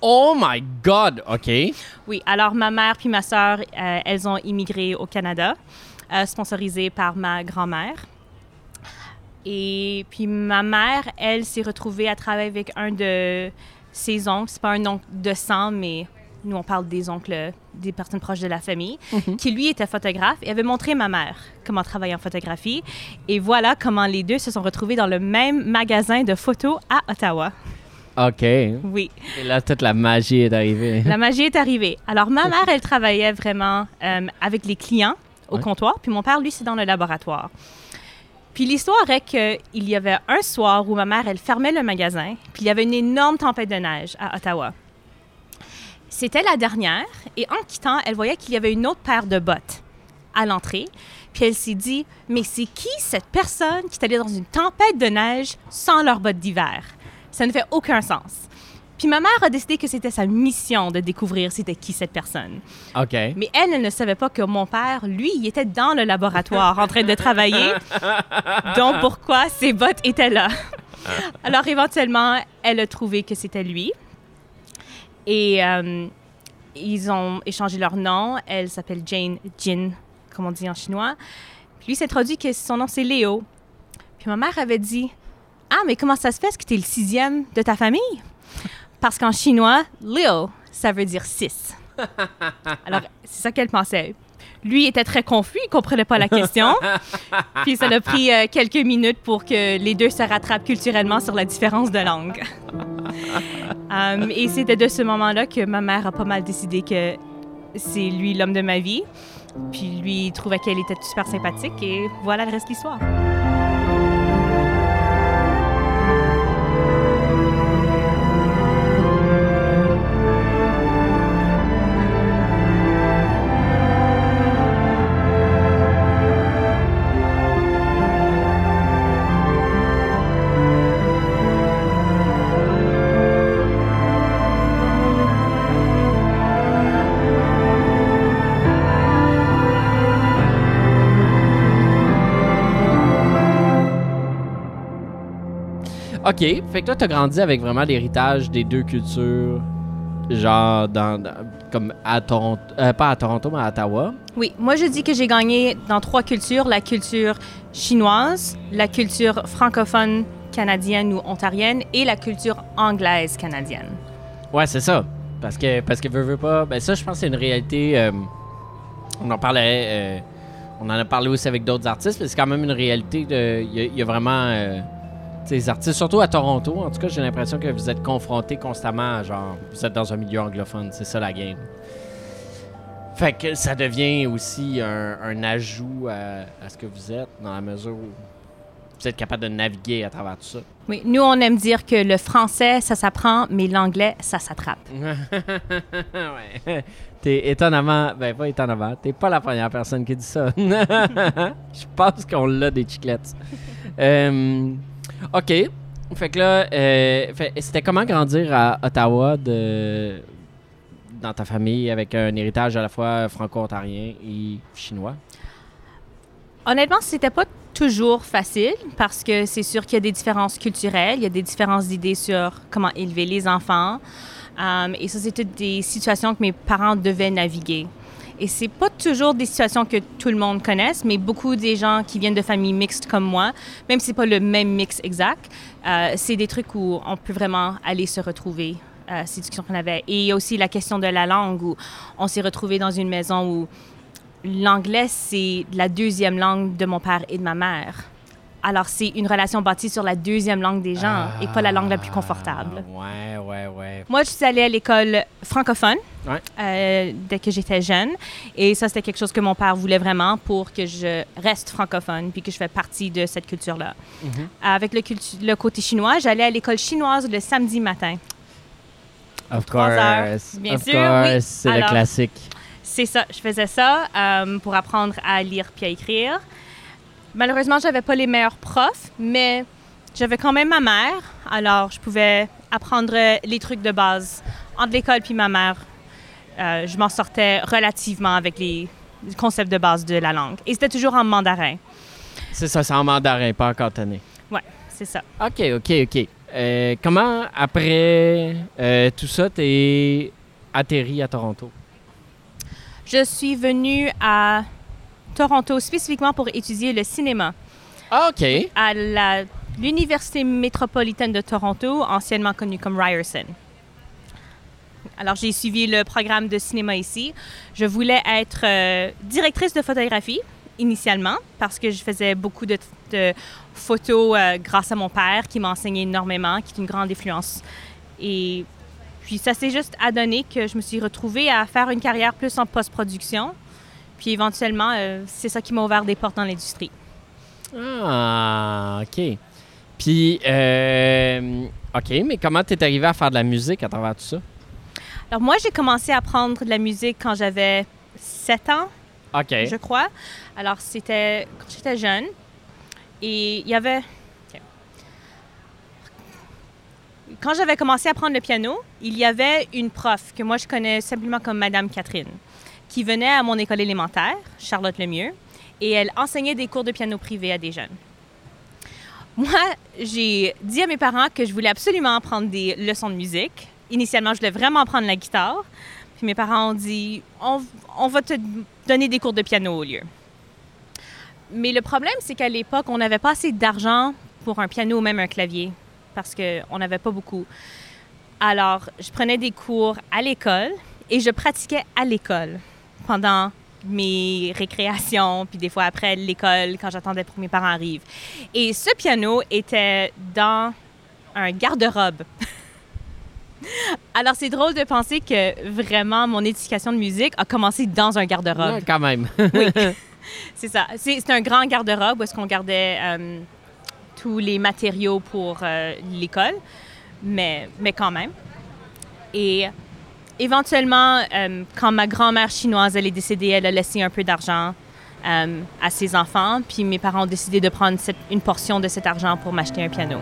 Oh my God. OK. Oui, alors ma mère puis ma sœur, euh, elles ont immigré au Canada, euh, sponsorisées par ma grand-mère. Et puis ma mère, elle s'est retrouvée à travailler avec un de ses oncles. C'est pas un oncle de sang, mais nous on parle des oncles, des personnes proches de la famille, Mhm. qui lui était photographe et avait montré ma mère comment travailler en photographie. Et voilà comment les deux se sont retrouvés dans le même magasin de photos à Ottawa. OK. Oui. Et là, toute la magie est arrivée. La magie est arrivée. Alors, ma mère, elle travaillait vraiment euh, avec les clients au Ouais. comptoir, puis mon père, lui, c'est dans le laboratoire. Puis l'histoire est qu'il y avait un soir où ma mère, elle fermait le magasin, puis il y avait une énorme tempête de neige à Ottawa. C'était la dernière, et en quittant, elle voyait qu'il y avait une autre paire de bottes à l'entrée. Puis elle s'est dit, mais c'est qui cette personne qui est allée dans une tempête de neige sans leurs bottes d'hiver? Ça ne fait aucun sens. Puis ma mère a décidé que c'était sa mission de découvrir c'était qui cette personne. OK. Mais elle, elle ne savait pas que mon père, lui, il était dans le laboratoire en train de travailler. Donc pourquoi ses bottes étaient là? Alors éventuellement, elle a trouvé que c'était lui. Et euh, ils ont échangé leur nom. Elle s'appelle Jane Jin, comme on dit en chinois. Puis lui s'est introduit que son nom c'est Léo. Puis ma mère avait dit Ah, mais comment ça se fait? Est-ce que tu es le sixième de ta famille? Parce qu'en chinois, Leo, ça veut dire six. Alors, c'est ça qu'elle pensait. Lui était très confus, il comprenait pas la question. Puis ça a pris euh, quelques minutes pour que les deux se rattrapent culturellement sur la différence de langue. Um, et c'était de ce moment-là que ma mère a pas mal décidé que c'est lui l'homme de ma vie. Puis lui il trouvait qu'elle était super sympathique et voilà le reste de l'histoire. OK. Fait que là, t'as grandi avec vraiment l'héritage des deux cultures, genre dans, dans- comme à Toronto, euh, pas à Toronto, mais à Ottawa. Oui, moi je dis que j'ai gagné dans trois cultures, la culture chinoise, la culture francophone canadienne ou ontarienne et la culture anglaise canadienne. Ouais, c'est ça. Parce que, parce que veux, veux pas. Ben, ça, je pense que c'est une réalité. euh, on en parlait. euh, on en a parlé aussi avec d'autres artistes, mais c'est quand même une réalité. y, il y a vraiment. Les artistes, surtout à Toronto, en tout cas, j'ai l'impression que vous êtes confrontés constamment à genre. Vous êtes dans un milieu anglophone, c'est ça la game. Fait que ça devient aussi un, un ajout à, à ce que vous êtes, dans la mesure où vous êtes capable de naviguer à travers tout ça. Oui, nous, on aime dire que le français, ça s'apprend, mais l'anglais, ça s'attrape. ouais. T'es étonnamment, ben pas étonnamment, t'es pas la première personne qui dit ça. Je pense qu'on l'a des chiclettes. Euh, ok. Fait que là, euh, c'était comment grandir à Ottawa dans ta famille avec un héritage à la fois franco-ontarien et chinois? Honnêtement, c'était pas toujours facile parce que c'est sûr qu'il y a des différences culturelles, il y a des différences d'idées sur comment élever les enfants. Um, et ça, c'est toutes des situations que mes parents devaient naviguer. Et c'est pas toujours des situations que tout le monde connaisse, mais beaucoup des gens qui viennent de familles mixtes comme moi, même si c'est pas le même mix exact, euh, c'est des trucs où on peut vraiment aller se retrouver. Euh, ces discussions qu'on avait. Et il y a aussi la question de la langue où on s'est retrouvé dans une maison où l'anglais, c'est la deuxième langue de mon père et de ma mère. Alors, c'est une relation bâtie sur la deuxième langue des gens et pas la langue la plus confortable. Ouais, ouais, ouais. Moi, je suis allée à l'école francophone Ouais. euh, dès que j'étais jeune. Et ça, c'était quelque chose que mon père voulait vraiment pour que je reste francophone puis que je fais partie de cette culture-là. Mhm. Avec le, cultu- le côté chinois, j'allais à l'école chinoise le samedi matin. Of heures, course. bien of sûr, oui. c'est le classique. C'est ça, je faisais ça euh, pour apprendre à lire puis à écrire. Malheureusement, j'avais pas les meilleurs profs, mais j'avais quand même ma mère, alors je pouvais apprendre les trucs de base entre l'école puis ma mère. euh, je m'en sortais relativement avec les concepts de base de la langue. Et c'était toujours en mandarin. C'est ça, c'est en mandarin, pas en cantonais. Ouais, c'est ça. OK, OK, OK. Euh, comment, après euh, tout ça, t'es atterri à Toronto? Je suis venue à Toronto spécifiquement pour étudier le cinéma. Ah, OK. À la- l'Université métropolitaine de Toronto, anciennement connue comme Ryerson. Alors, j'ai suivi le programme de cinéma ici. Je voulais être euh, directrice de photographie initialement parce que je faisais beaucoup de, de photos euh, grâce à mon père qui m'a enseigné énormément, qui est une grande influence. Et puis, ça s'est juste adonné que je me suis retrouvée à faire une carrière plus en post-production. Puis, éventuellement, euh, c'est ça qui m'a ouvert des portes dans l'industrie. Ah, OK. Puis, euh, OK, mais comment t'es arrivé à faire de la musique à travers tout ça? Alors moi, j'ai commencé à apprendre de la musique quand j'avais 7 ans, je crois. Alors c'était quand j'étais jeune. Et il y avait... Quand j'avais commencé à apprendre le piano, il y avait une prof que moi je connais simplement comme Madame Catherine, qui venait à mon école élémentaire, Charlotte Lemieux, et elle enseignait des cours de piano privés à des jeunes. Moi, j'ai dit à mes parents que je voulais absolument prendre des leçons de musique. Initialement, je voulais vraiment apprendre la guitare. Puis mes parents ont dit on, on va te donner des cours de piano au lieu. Mais le problème, c'est qu'à l'époque, on n'avait pas assez d'argent pour un piano ou même un clavier parce qu'on n'avait pas beaucoup. Alors, je prenais des cours à l'école et je pratiquais à l'école pendant mes récréations, puis des fois après l'école, quand j'attendais pour que mes parents arrivent. Et ce piano était dans un garde-robe. Alors, c'est drôle de penser que vraiment mon éducation de musique a commencé dans un garde-robe. Ouais, quand même. Oui, c'est ça. C'est c'est un grand garde-robe où est-ce qu'on gardait euh, tous les matériaux pour euh, l'école, mais, mais quand même. Et éventuellement, euh, quand ma grand-mère chinoise elle est décédée, elle a laissé un peu d'argent euh, à ses enfants, puis mes parents ont décidé de prendre une portion de cet argent pour m'acheter un piano.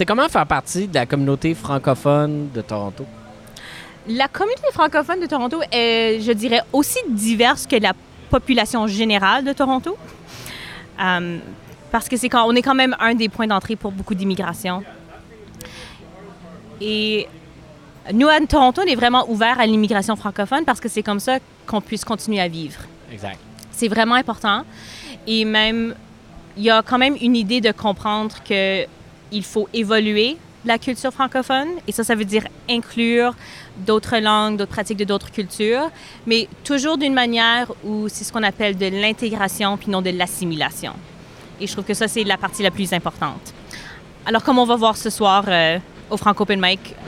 C'est comment faire partie de la communauté francophone de Toronto? La communauté francophone de Toronto est, je dirais, aussi diverse que la population générale de Toronto. Euh, parce que c'est quand on est quand même un des points d'entrée pour beaucoup d'immigration. Et nous, à Toronto, on est vraiment ouvert à l'immigration francophone parce que c'est comme ça qu'on puisse continuer à vivre. Exact. C'est vraiment important. Et même, il y a quand même une idée de comprendre que il faut évoluer la culture francophone. Et ça, ça veut dire inclure d'autres langues, d'autres pratiques de d'autres cultures, mais toujours d'une manière où c'est ce qu'on appelle de l'intégration puis non de l'assimilation. Et je trouve que ça, c'est la partie la plus importante. Alors, comme on va voir ce soir euh, au Franco Open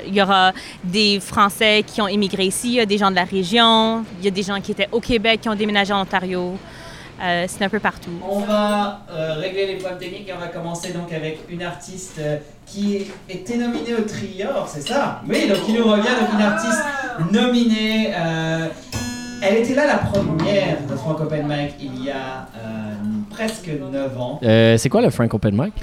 il y aura des Français qui ont immigré ici, il y a des gens de la région, il y a des gens qui étaient au Québec qui ont déménagé en Ontario. Euh, c'est un peu partout. On va euh, régler les problèmes techniques et on va commencer donc avec une artiste euh, qui était nominée au Trior, c'est ça? Oui, donc il nous revient, donc une artiste nominée. euh, elle était là la première de Frank Open Mic il y a euh, presque 9 ans. Euh, c'est quoi le Frank Open Mic?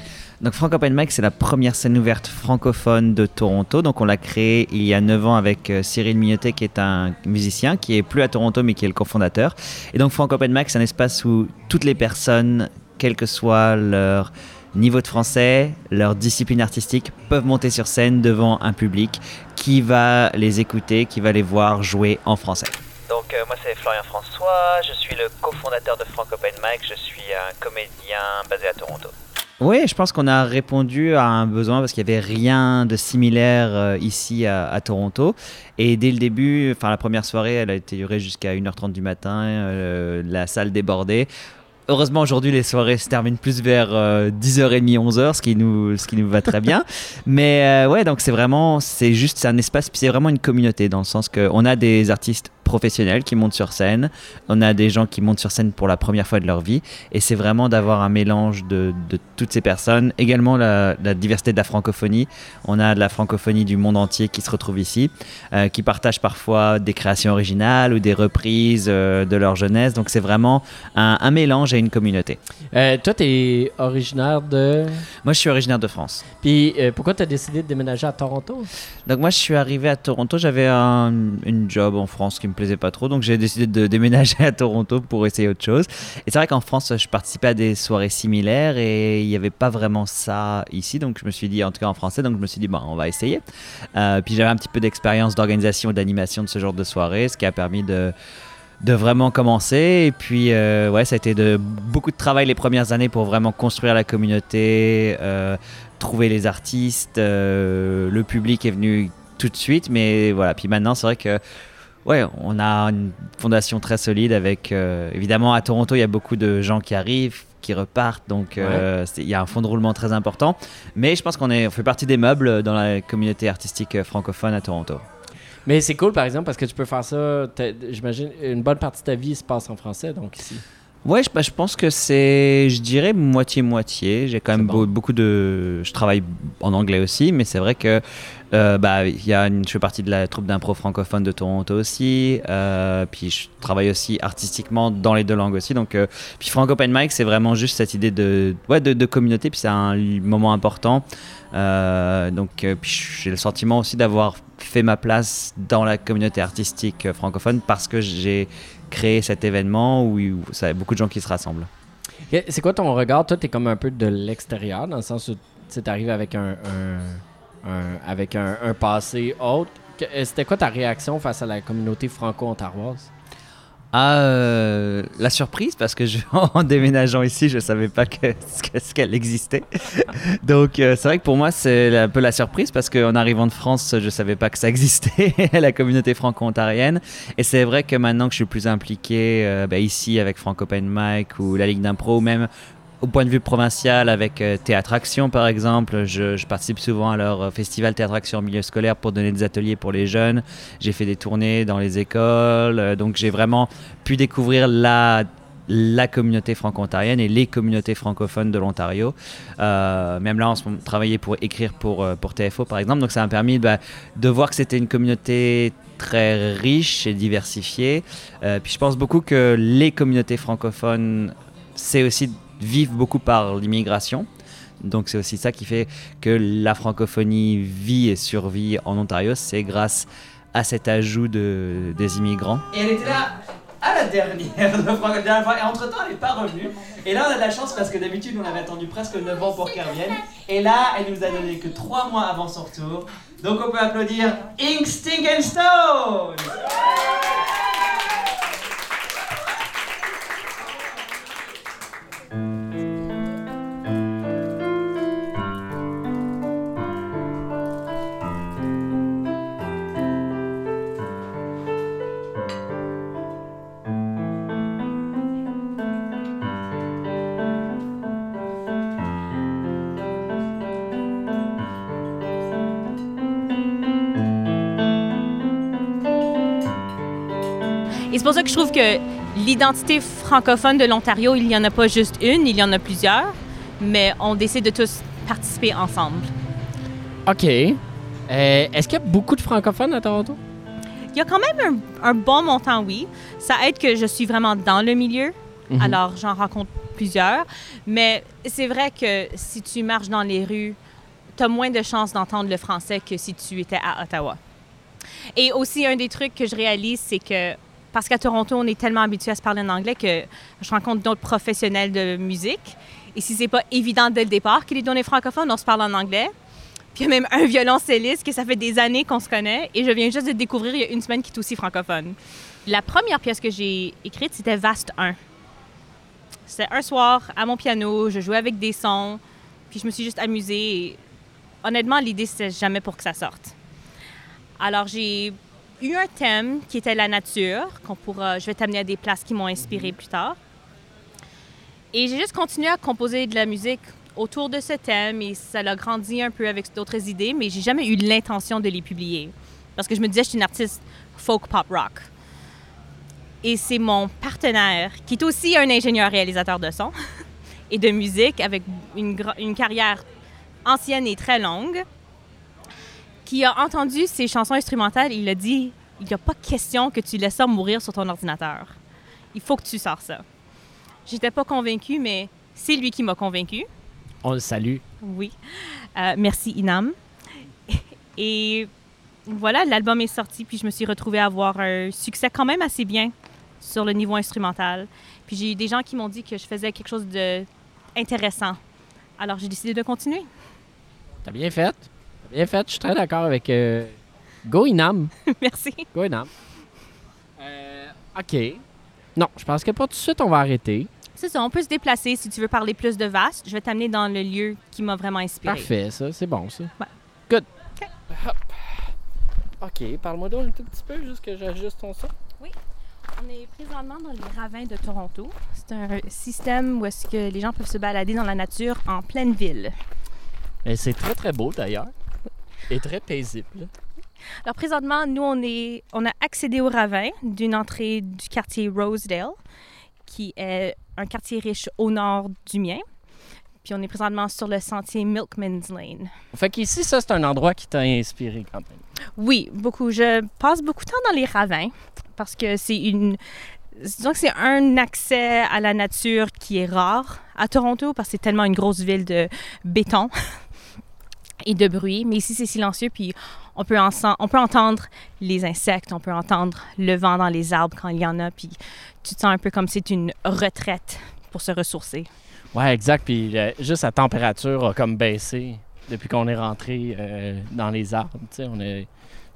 Donc Frank Open Mic, c'est la première scène ouverte francophone de Toronto. Donc on l'a créée il y a 9 ans avec euh, Cyril Mignotet, qui est un musicien, qui est plus à Toronto, mais qui est le cofondateur. Et donc Frank Open Mic, c'est un espace où toutes les personnes, quel que soit leur niveau de français, leur discipline artistique, peuvent monter sur scène devant un public qui va les écouter, qui va les voir jouer en français. Donc euh, moi c'est Florian François, je suis le cofondateur de Frank Open Mic, je suis un comédien basé à Toronto. Oui, je pense qu'on a répondu à un besoin parce qu'il n'y avait rien de similaire euh, ici à, à Toronto. Et dès le début, enfin la première soirée, elle a été durée jusqu'à 1h30 du matin, euh, la salle débordée. Heureusement, aujourd'hui, les soirées se terminent plus vers euh, 10h30, 11h, ce qui nous, ce qui nous va très bien. Mais euh, ouais, donc c'est vraiment, c'est juste, c'est un espace, puis c'est vraiment une communauté dans le sens qu'on a des artistes professionnels qui montent sur scène, on a des gens qui montent sur scène pour la première fois de leur vie, et c'est vraiment d'avoir un mélange de, de toutes ces personnes. Également la, la diversité de la francophonie, on a de la francophonie du monde entier qui se retrouve ici, euh, qui partagent parfois des créations originales ou des reprises euh, de leur jeunesse, donc c'est vraiment un, un mélange et une communauté. Euh, toi, tu es originaire de? Moi, je suis originaire de France. Puis pourquoi tu as décidé de déménager à Toronto? Donc moi, je suis arrivé à Toronto. J'avais un une job en France qui me plaisait pas trop, donc j'ai décidé de déménager à Toronto pour essayer autre chose. Et c'est vrai qu'en France, je participais à des soirées similaires et il n'y avait pas vraiment ça ici, donc je me suis dit, en tout cas en français, donc je me suis dit, bon, on va essayer. Euh, puis j'avais un petit peu d'expérience d'organisation et d'animation de ce genre de soirée, ce qui a permis de de vraiment commencer. Et puis, euh, ouais, ça a été de, beaucoup de travail les premières années pour vraiment construire la communauté, euh, trouver les artistes. le public est venu tout de suite, mais voilà. Puis maintenant, c'est vrai que. Ouais, on a une fondation très solide avec euh, évidemment à Toronto il y a beaucoup de gens qui arrivent, qui repartent, donc euh, il y a un fond de roulement très important. Mais je pense qu'on on fait partie des meubles dans la communauté artistique euh, francophone à Toronto. Mais c'est cool, par exemple, parce que tu peux faire ça. J'imagine une bonne partie de ta vie se passe en français, donc ici. Ouais, je, bah, je pense que c'est, je dirais moitié-moitié. J'ai quand même beau- beaucoup de. Je travaille en anglais aussi, mais c'est vrai que euh, bah, y a je fais partie de la troupe d'impro francophone de Toronto aussi. euh, puis je travaille aussi artistiquement dans les deux langues aussi. Donc, euh, puis Franco Open Mic, c'est vraiment juste cette idée de, ouais, de, communauté. Puis c'est un moment important. Euh, donc, j'ai le sentiment aussi d'avoir fait ma place dans la communauté artistique francophone parce que j'ai créé cet événement où, où y a beaucoup de gens qui se rassemblent. C'est quoi ton regard? Toi, tu es comme un peu de l'extérieur, dans le sens où tu arrives avec un- avec un, un passé autre. Euh, C'était quoi ta réaction face à la communauté franco-ontaroise? Ah, euh, la surprise, parce que je- en déménageant ici, je savais pas que, ce qu'elle existait. Donc, euh, c'est vrai que pour moi, c'est un peu la surprise, parce qu'en arrivant de France, je savais pas que ça existait, la communauté franco-ontarienne. Et c'est vrai que maintenant que je suis plus impliqué euh, bah, ici avec Franco Open Mic ou la Ligue d'impro, ou même au point de vue provincial avec euh, par exemple, je, participe souvent à leur euh, festival Théâtre Action milieu scolaire pour donner des ateliers pour les jeunes. J'ai fait des tournées dans les écoles, euh, donc j'ai vraiment pu découvrir la la communauté franco-ontarienne et les communautés francophones de l'Ontario. Euh, même là, on travaillait pour écrire pour, pour TFO, par exemple. Donc, ça m'a permis bah, de voir que c'était une communauté très riche et diversifiée. Puis, je pense beaucoup que les communautés francophones, c'est aussi vivent beaucoup par l'immigration. Donc, c'est aussi ça qui fait que la francophonie vit et survit en Ontario. C'est grâce à cet ajout de, des immigrants. Et elle était là à la dernière, dernière fois, et entre temps elle n'est pas revenue. Et là on a de la chance parce que d'habitude on avait attendu presque 9 ans pour qu'elle revienne. Et là elle nous a donné que 3 mois avant son retour. Donc on peut applaudir Ink Stink and Stone ça que je trouve que l'identité francophone de l'Ontario, il n'y en a pas juste une, il y en a plusieurs, mais on décide de tous participer ensemble. OK. Euh, Est-ce qu'il y a beaucoup de francophones à Toronto? Il y a quand même un, un bon montant, oui. Ça aide que je suis vraiment dans le milieu, Mhm. alors j'en rencontre plusieurs. Mais c'est vrai que si tu marches dans les rues, tu as moins de chances d'entendre le français que si tu étais à Ottawa. Et aussi, un des trucs que je réalise, c'est que parce qu'à Toronto, on est tellement habitué à se parler en anglais que je rencontre d'autres professionnels de musique. Et si c'est pas évident dès le départ qu'il est donné francophone, on se parle en anglais. Puis il y a même un violoncelliste que ça fait des années qu'on se connaît et je viens juste de découvrir il y a une semaine qui est aussi francophone. La première pièce que j'ai écrite, c'était Vaste 1. C'était un soir à mon piano, je jouais avec des sons, puis je me suis juste amusée. Honnêtement, l'idée, c'était jamais pour que ça sorte. Alors, j'ai eu un thème qui était la nature, qu'on pourra, je vais t'amener à des places qui m'ont inspiré plus tard. Et j'ai juste continué à composer de la musique autour de ce thème et ça l'a grandi un peu avec d'autres idées, mais j'ai jamais eu l'intention de les publier. Parce que je me disais, je suis une artiste folk pop rock. Et c'est mon partenaire, qui est aussi un ingénieur réalisateur de son et de musique avec une, une carrière ancienne et très longue, qui a entendu ces chansons instrumentales il a dit il n'y a pas question que tu laisses ça mourir sur ton ordinateur. Il faut que tu sors ça. J'étais pas convaincue, mais c'est lui qui m'a convaincue. On le salue. Oui. Euh, merci, Inam. Et voilà, l'album est sorti, puis je me suis retrouvée à avoir un succès quand même assez bien sur le niveau instrumental. Puis j'ai eu des gens qui m'ont dit que je faisais quelque chose de intéressant. Alors j'ai décidé de continuer. T'as bien fait. Bien fait. Je suis très d'accord avec euh, Go Inam. Merci. Go Inam. Euh, OK. Non, je pense que pas tout de suite, on va arrêter. C'est ça, on peut se déplacer si tu veux parler plus de vaste. Je vais t'amener dans le lieu qui m'a vraiment inspiré. Parfait, ça. C'est bon, ça. Good. Hop. OK, parle-moi donc un tout petit peu, juste que j'ajuste ton son. Oui. On est présentement dans les ravins de Toronto. C'est un système où est-ce que les gens peuvent se balader dans la nature en pleine ville. Et c'est très, très beau, d'ailleurs. Et très paisible. Alors présentement, nous, on, est, on a accédé au ravin d'une entrée du quartier Rosedale, qui est un quartier riche au nord du mien. Puis on est présentement sur le sentier Milkman's Lane. Fait qu'ici, ça, c'est un endroit qui t'a inspiré quand même. Oui, beaucoup. Je passe beaucoup de temps dans les ravins parce que c'est une. Disons que c'est un accès à la nature qui est rare à Toronto parce que c'est tellement une grosse ville de béton et de bruit. Mais ici, c'est silencieux, puis on peut, on peut entendre les insectes, on peut entendre le vent dans les arbres quand il y en a, puis tu te sens un peu comme c'est une retraite pour se ressourcer. Ouais, exact. Puis euh, juste la température a comme baissé depuis qu'on est rentré euh, dans les arbres. Tu sais, on est...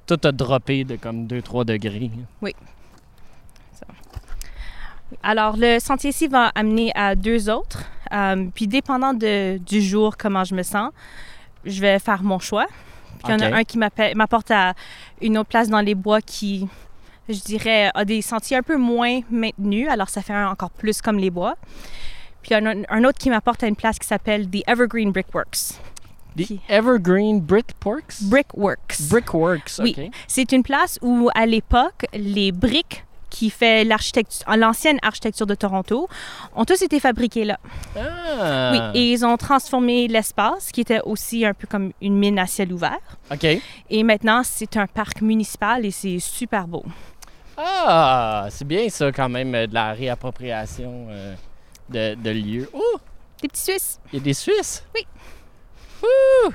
Tout a droppé de comme 2-3 degrés. Oui. Ça. Alors, le sentier ici va amener à deux autres. Euh, puis, dépendant de- du jour, comment je me sens, je vais faire mon choix. Puis, il y en a un qui m'apporte à une autre place dans les bois qui, je dirais, a des sentiers un peu moins maintenus. Alors, ça fait un encore plus comme les bois. Puis, il y en a un, autre qui m'apporte à une place qui s'appelle The Evergreen Brickworks. The Evergreen Brickworks? Brickworks. Brickworks, Oui, c'est une place où, à l'époque, les briques qui fait l'architecture, l'ancienne architecture de Toronto, ont tous été fabriquées là. Ah! Oui, et ils ont transformé l'espace, qui était aussi un peu comme une mine à ciel ouvert. OK. Et maintenant, c'est un parc municipal et c'est super beau. Ah, c'est bien ça quand même, euh, de la réappropriation euh, de, de lieux. Oh! Des petits Suisses. Il y a des Suisses? Oui. Ouh!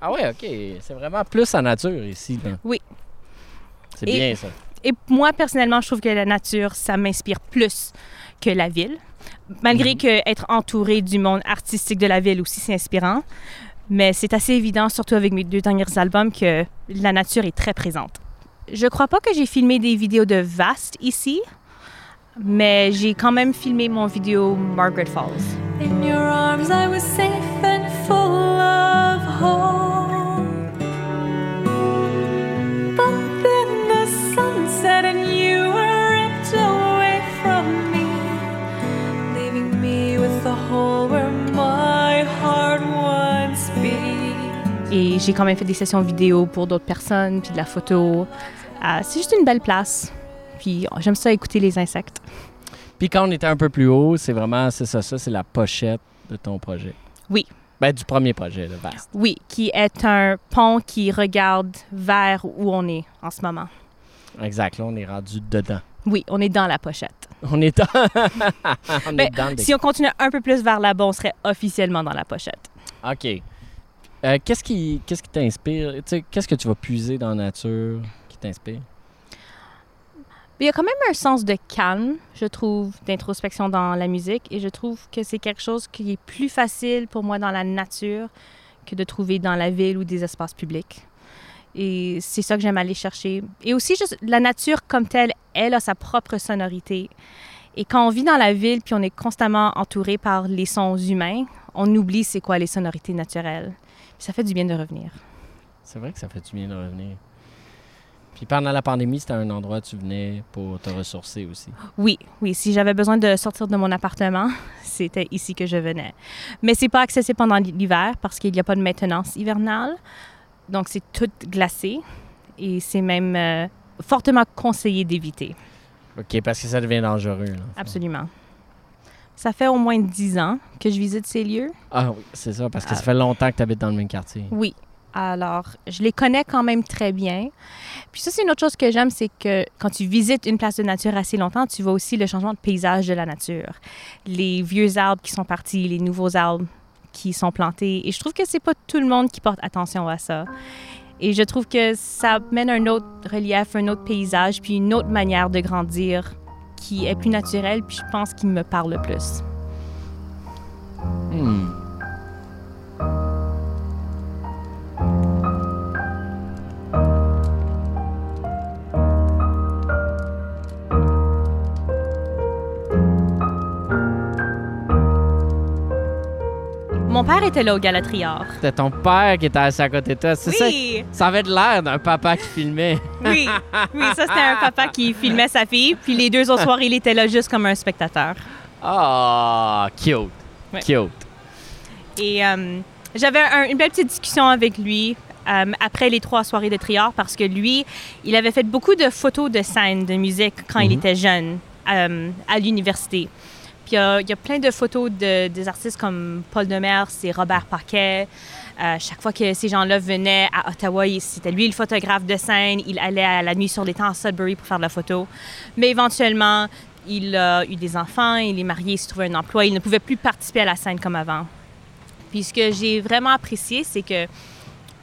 Ah ouais, OK. C'est vraiment plus en nature ici. là. Oui. C'est bien ça. Et moi, personnellement, je trouve que la nature, ça m'inspire plus que la ville. Malgré que être entouré du monde artistique de la ville aussi, c'est inspirant. Mais c'est assez évident, surtout avec mes deux derniers albums, que la nature est très présente. Je crois pas que j'ai filmé des vidéos de Vast ici, mais j'ai quand même filmé mon vidéo Margaret Falls. In your arms, I was safe and full of hope. Et j'ai quand même fait des sessions vidéo pour d'autres personnes, puis de la photo. Ah, c'est juste une belle place. Puis j'aime ça écouter les insectes. Puis quand on était un peu plus haut, c'est vraiment, c'est ça, ça, c'est la pochette de ton projet. Oui. Ben, du premier projet, le vaste. Oui, qui est un pont qui regarde vers où on est en ce moment. Exact, là, on est rendu dedans. Oui, on est dans la pochette. On est dans, on Ben, est dans le si on continue un peu plus vers là-bas, on serait officiellement dans la pochette. OK. Euh, qu'est-ce qui qu'est-ce qui t'inspire? Qu'est-ce que tu vas puiser dans la nature qui t'inspire? Il y a quand même un sens de calme, je trouve, d'introspection dans la musique. Et je trouve que c'est quelque chose qui est plus facile pour moi dans la nature que de trouver dans la ville ou des espaces publics. Et c'est ça que j'aime aller chercher. Et aussi, juste, la nature comme telle, elle a sa propre sonorité. Et quand on vit dans la ville puis on est constamment entouré par les sons humains, on oublie c'est quoi les sonorités naturelles. Puis ça fait du bien de revenir. C'est vrai que ça fait du bien de revenir. Puis pendant la pandémie, c'était un endroit où tu venais pour te ressourcer aussi. Oui, oui. Si j'avais besoin de sortir de mon appartement, c'était ici que je venais. Mais c'est pas accessible pendant l'hiver parce qu'il n'y a pas de maintenance hivernale. Donc c'est tout glacé et c'est même euh, fortement conseillé d'éviter. OK, parce que ça devient dangereux. là. Absolument. Ça fait au moins dix ans que je visite ces lieux. Ah oui, c'est ça, parce que Ah. ça fait longtemps que tu habites dans le même quartier. Oui. Alors, je les connais quand même très bien. Puis ça, c'est une autre chose que j'aime, c'est que quand tu visites une place de nature assez longtemps, tu vois aussi le changement de paysage de la nature. Les vieux arbres qui sont partis, les nouveaux arbres qui sont plantés. Et je trouve que c'est pas tout le monde qui porte attention à ça. Et je trouve que ça mène un autre relief, un autre paysage, puis une autre manière de grandir qui est plus naturelle, puis je pense qu'il me parle le plus. Hmm. Mon père était là au Galatrior. C'était ton père qui était assis à côté de toi. C'est Oui. ça? Ça avait de l'air d'un papa qui filmait. Oui, oui, ça c'était un papa qui filmait sa fille, puis les deux autres soirées, il était là juste comme un spectateur. Ah, cute. Ouais. Cute. Et euh, j'avais un- une belle petite discussion avec lui euh, après les trois soirées de Triard parce que lui, il avait fait beaucoup de photos de scènes de musique quand il Mhm. était jeune euh, à l'université. Il y a- y, a plein de photos de, des artistes comme Paul Demers et Robert Paquet. Euh, chaque fois que ces gens-là venaient à Ottawa, c'était lui le photographe de scène. Il allait à la nuit sur l'étang à Sudbury pour faire de la photo. Mais éventuellement, il a eu des enfants, il est marié, il s'est trouvé un emploi. Il ne pouvait plus participer à la scène comme avant. Puis ce que j'ai vraiment apprécié, c'est que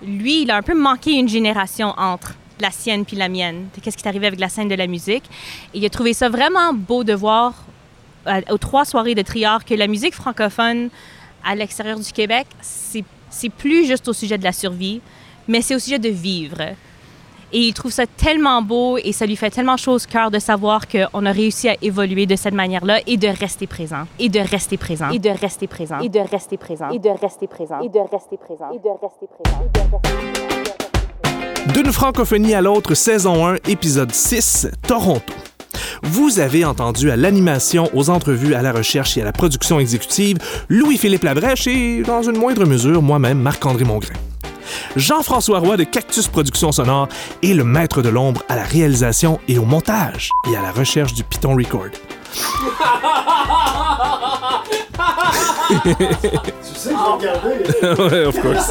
lui, il a un peu manqué une génération entre la sienne puis la mienne. Qu'est-ce qui est arrivé avec la scène de la musique? Il a trouvé ça vraiment beau de voir aux trois soirées de Triard que la musique francophone à l'extérieur du Québec, c'est plus juste au sujet de la survie, mais c'est au sujet de vivre. Et il trouve ça tellement beau et ça lui fait tellement chose cœur de savoir qu'on a réussi à évoluer de cette manière-là et de rester présent. Et de rester présent. Et de rester présent. Et de rester présent. Et de rester présent. Et de rester présent. Et de rester présent. D'une francophonie à l'autre, saison 1, épisode 6, Toronto. Vous avez entendu à l'animation, aux entrevues, à la recherche et à la production exécutive Louis-Philippe Labrèche et, dans une moindre mesure, moi-même, Marc-André Mongrain. Jean-François Roy de Cactus Productions Sonore est le maître de l'ombre à la réalisation et au montage et à la recherche du Python Record. Tu sais que je l'ai regardé. Ouais, of course.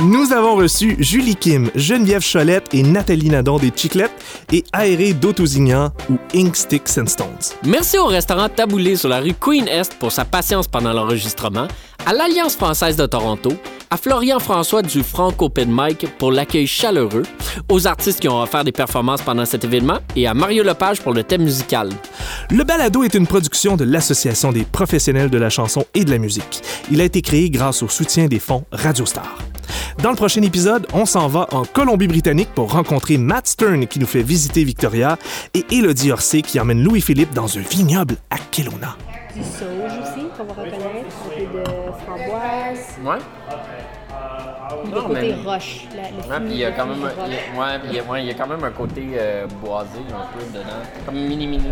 Nous avons reçu Julie Kim, Geneviève Cholette et Nathalie Nadon des Chiclettes et Aéré d'Autosignan ou Ink Sticks and Stones. Merci au restaurant Taboulé sur la rue Queen Est pour sa patience pendant l'enregistrement, à l'Alliance française de Toronto, à Florian François du Franco Open Mic pour l'accueil chaleureux, aux artistes qui ont offert des performances pendant cet événement et à Mario Lepage pour le thème musical. Le balado est une production de l'Association des professionnels de la chanson et de la musique. Il a été créé grâce au soutien des fonds Radio Star. Dans le prochain épisode, on s'en va en Colombie-Britannique pour rencontrer Matt Stern qui nous fait visiter Victoria et Elodie Orsay qui emmène Louis-Philippe dans un vignoble à Kelowna. Du sauge aussi, qu'on va reconnaître, un peu de framboise, Ouais. Le côté mais- roche. la- le Ouais, puis il y a quand même il y a- ouais, il y a, ouais, il y a quand même un côté euh, boisé un peu dedans. Comme mini-mini.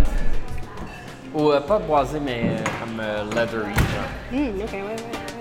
Ou euh, pas boisé, mais euh, comme euh, leathery. genre. Hum, ok, ouais, ouais.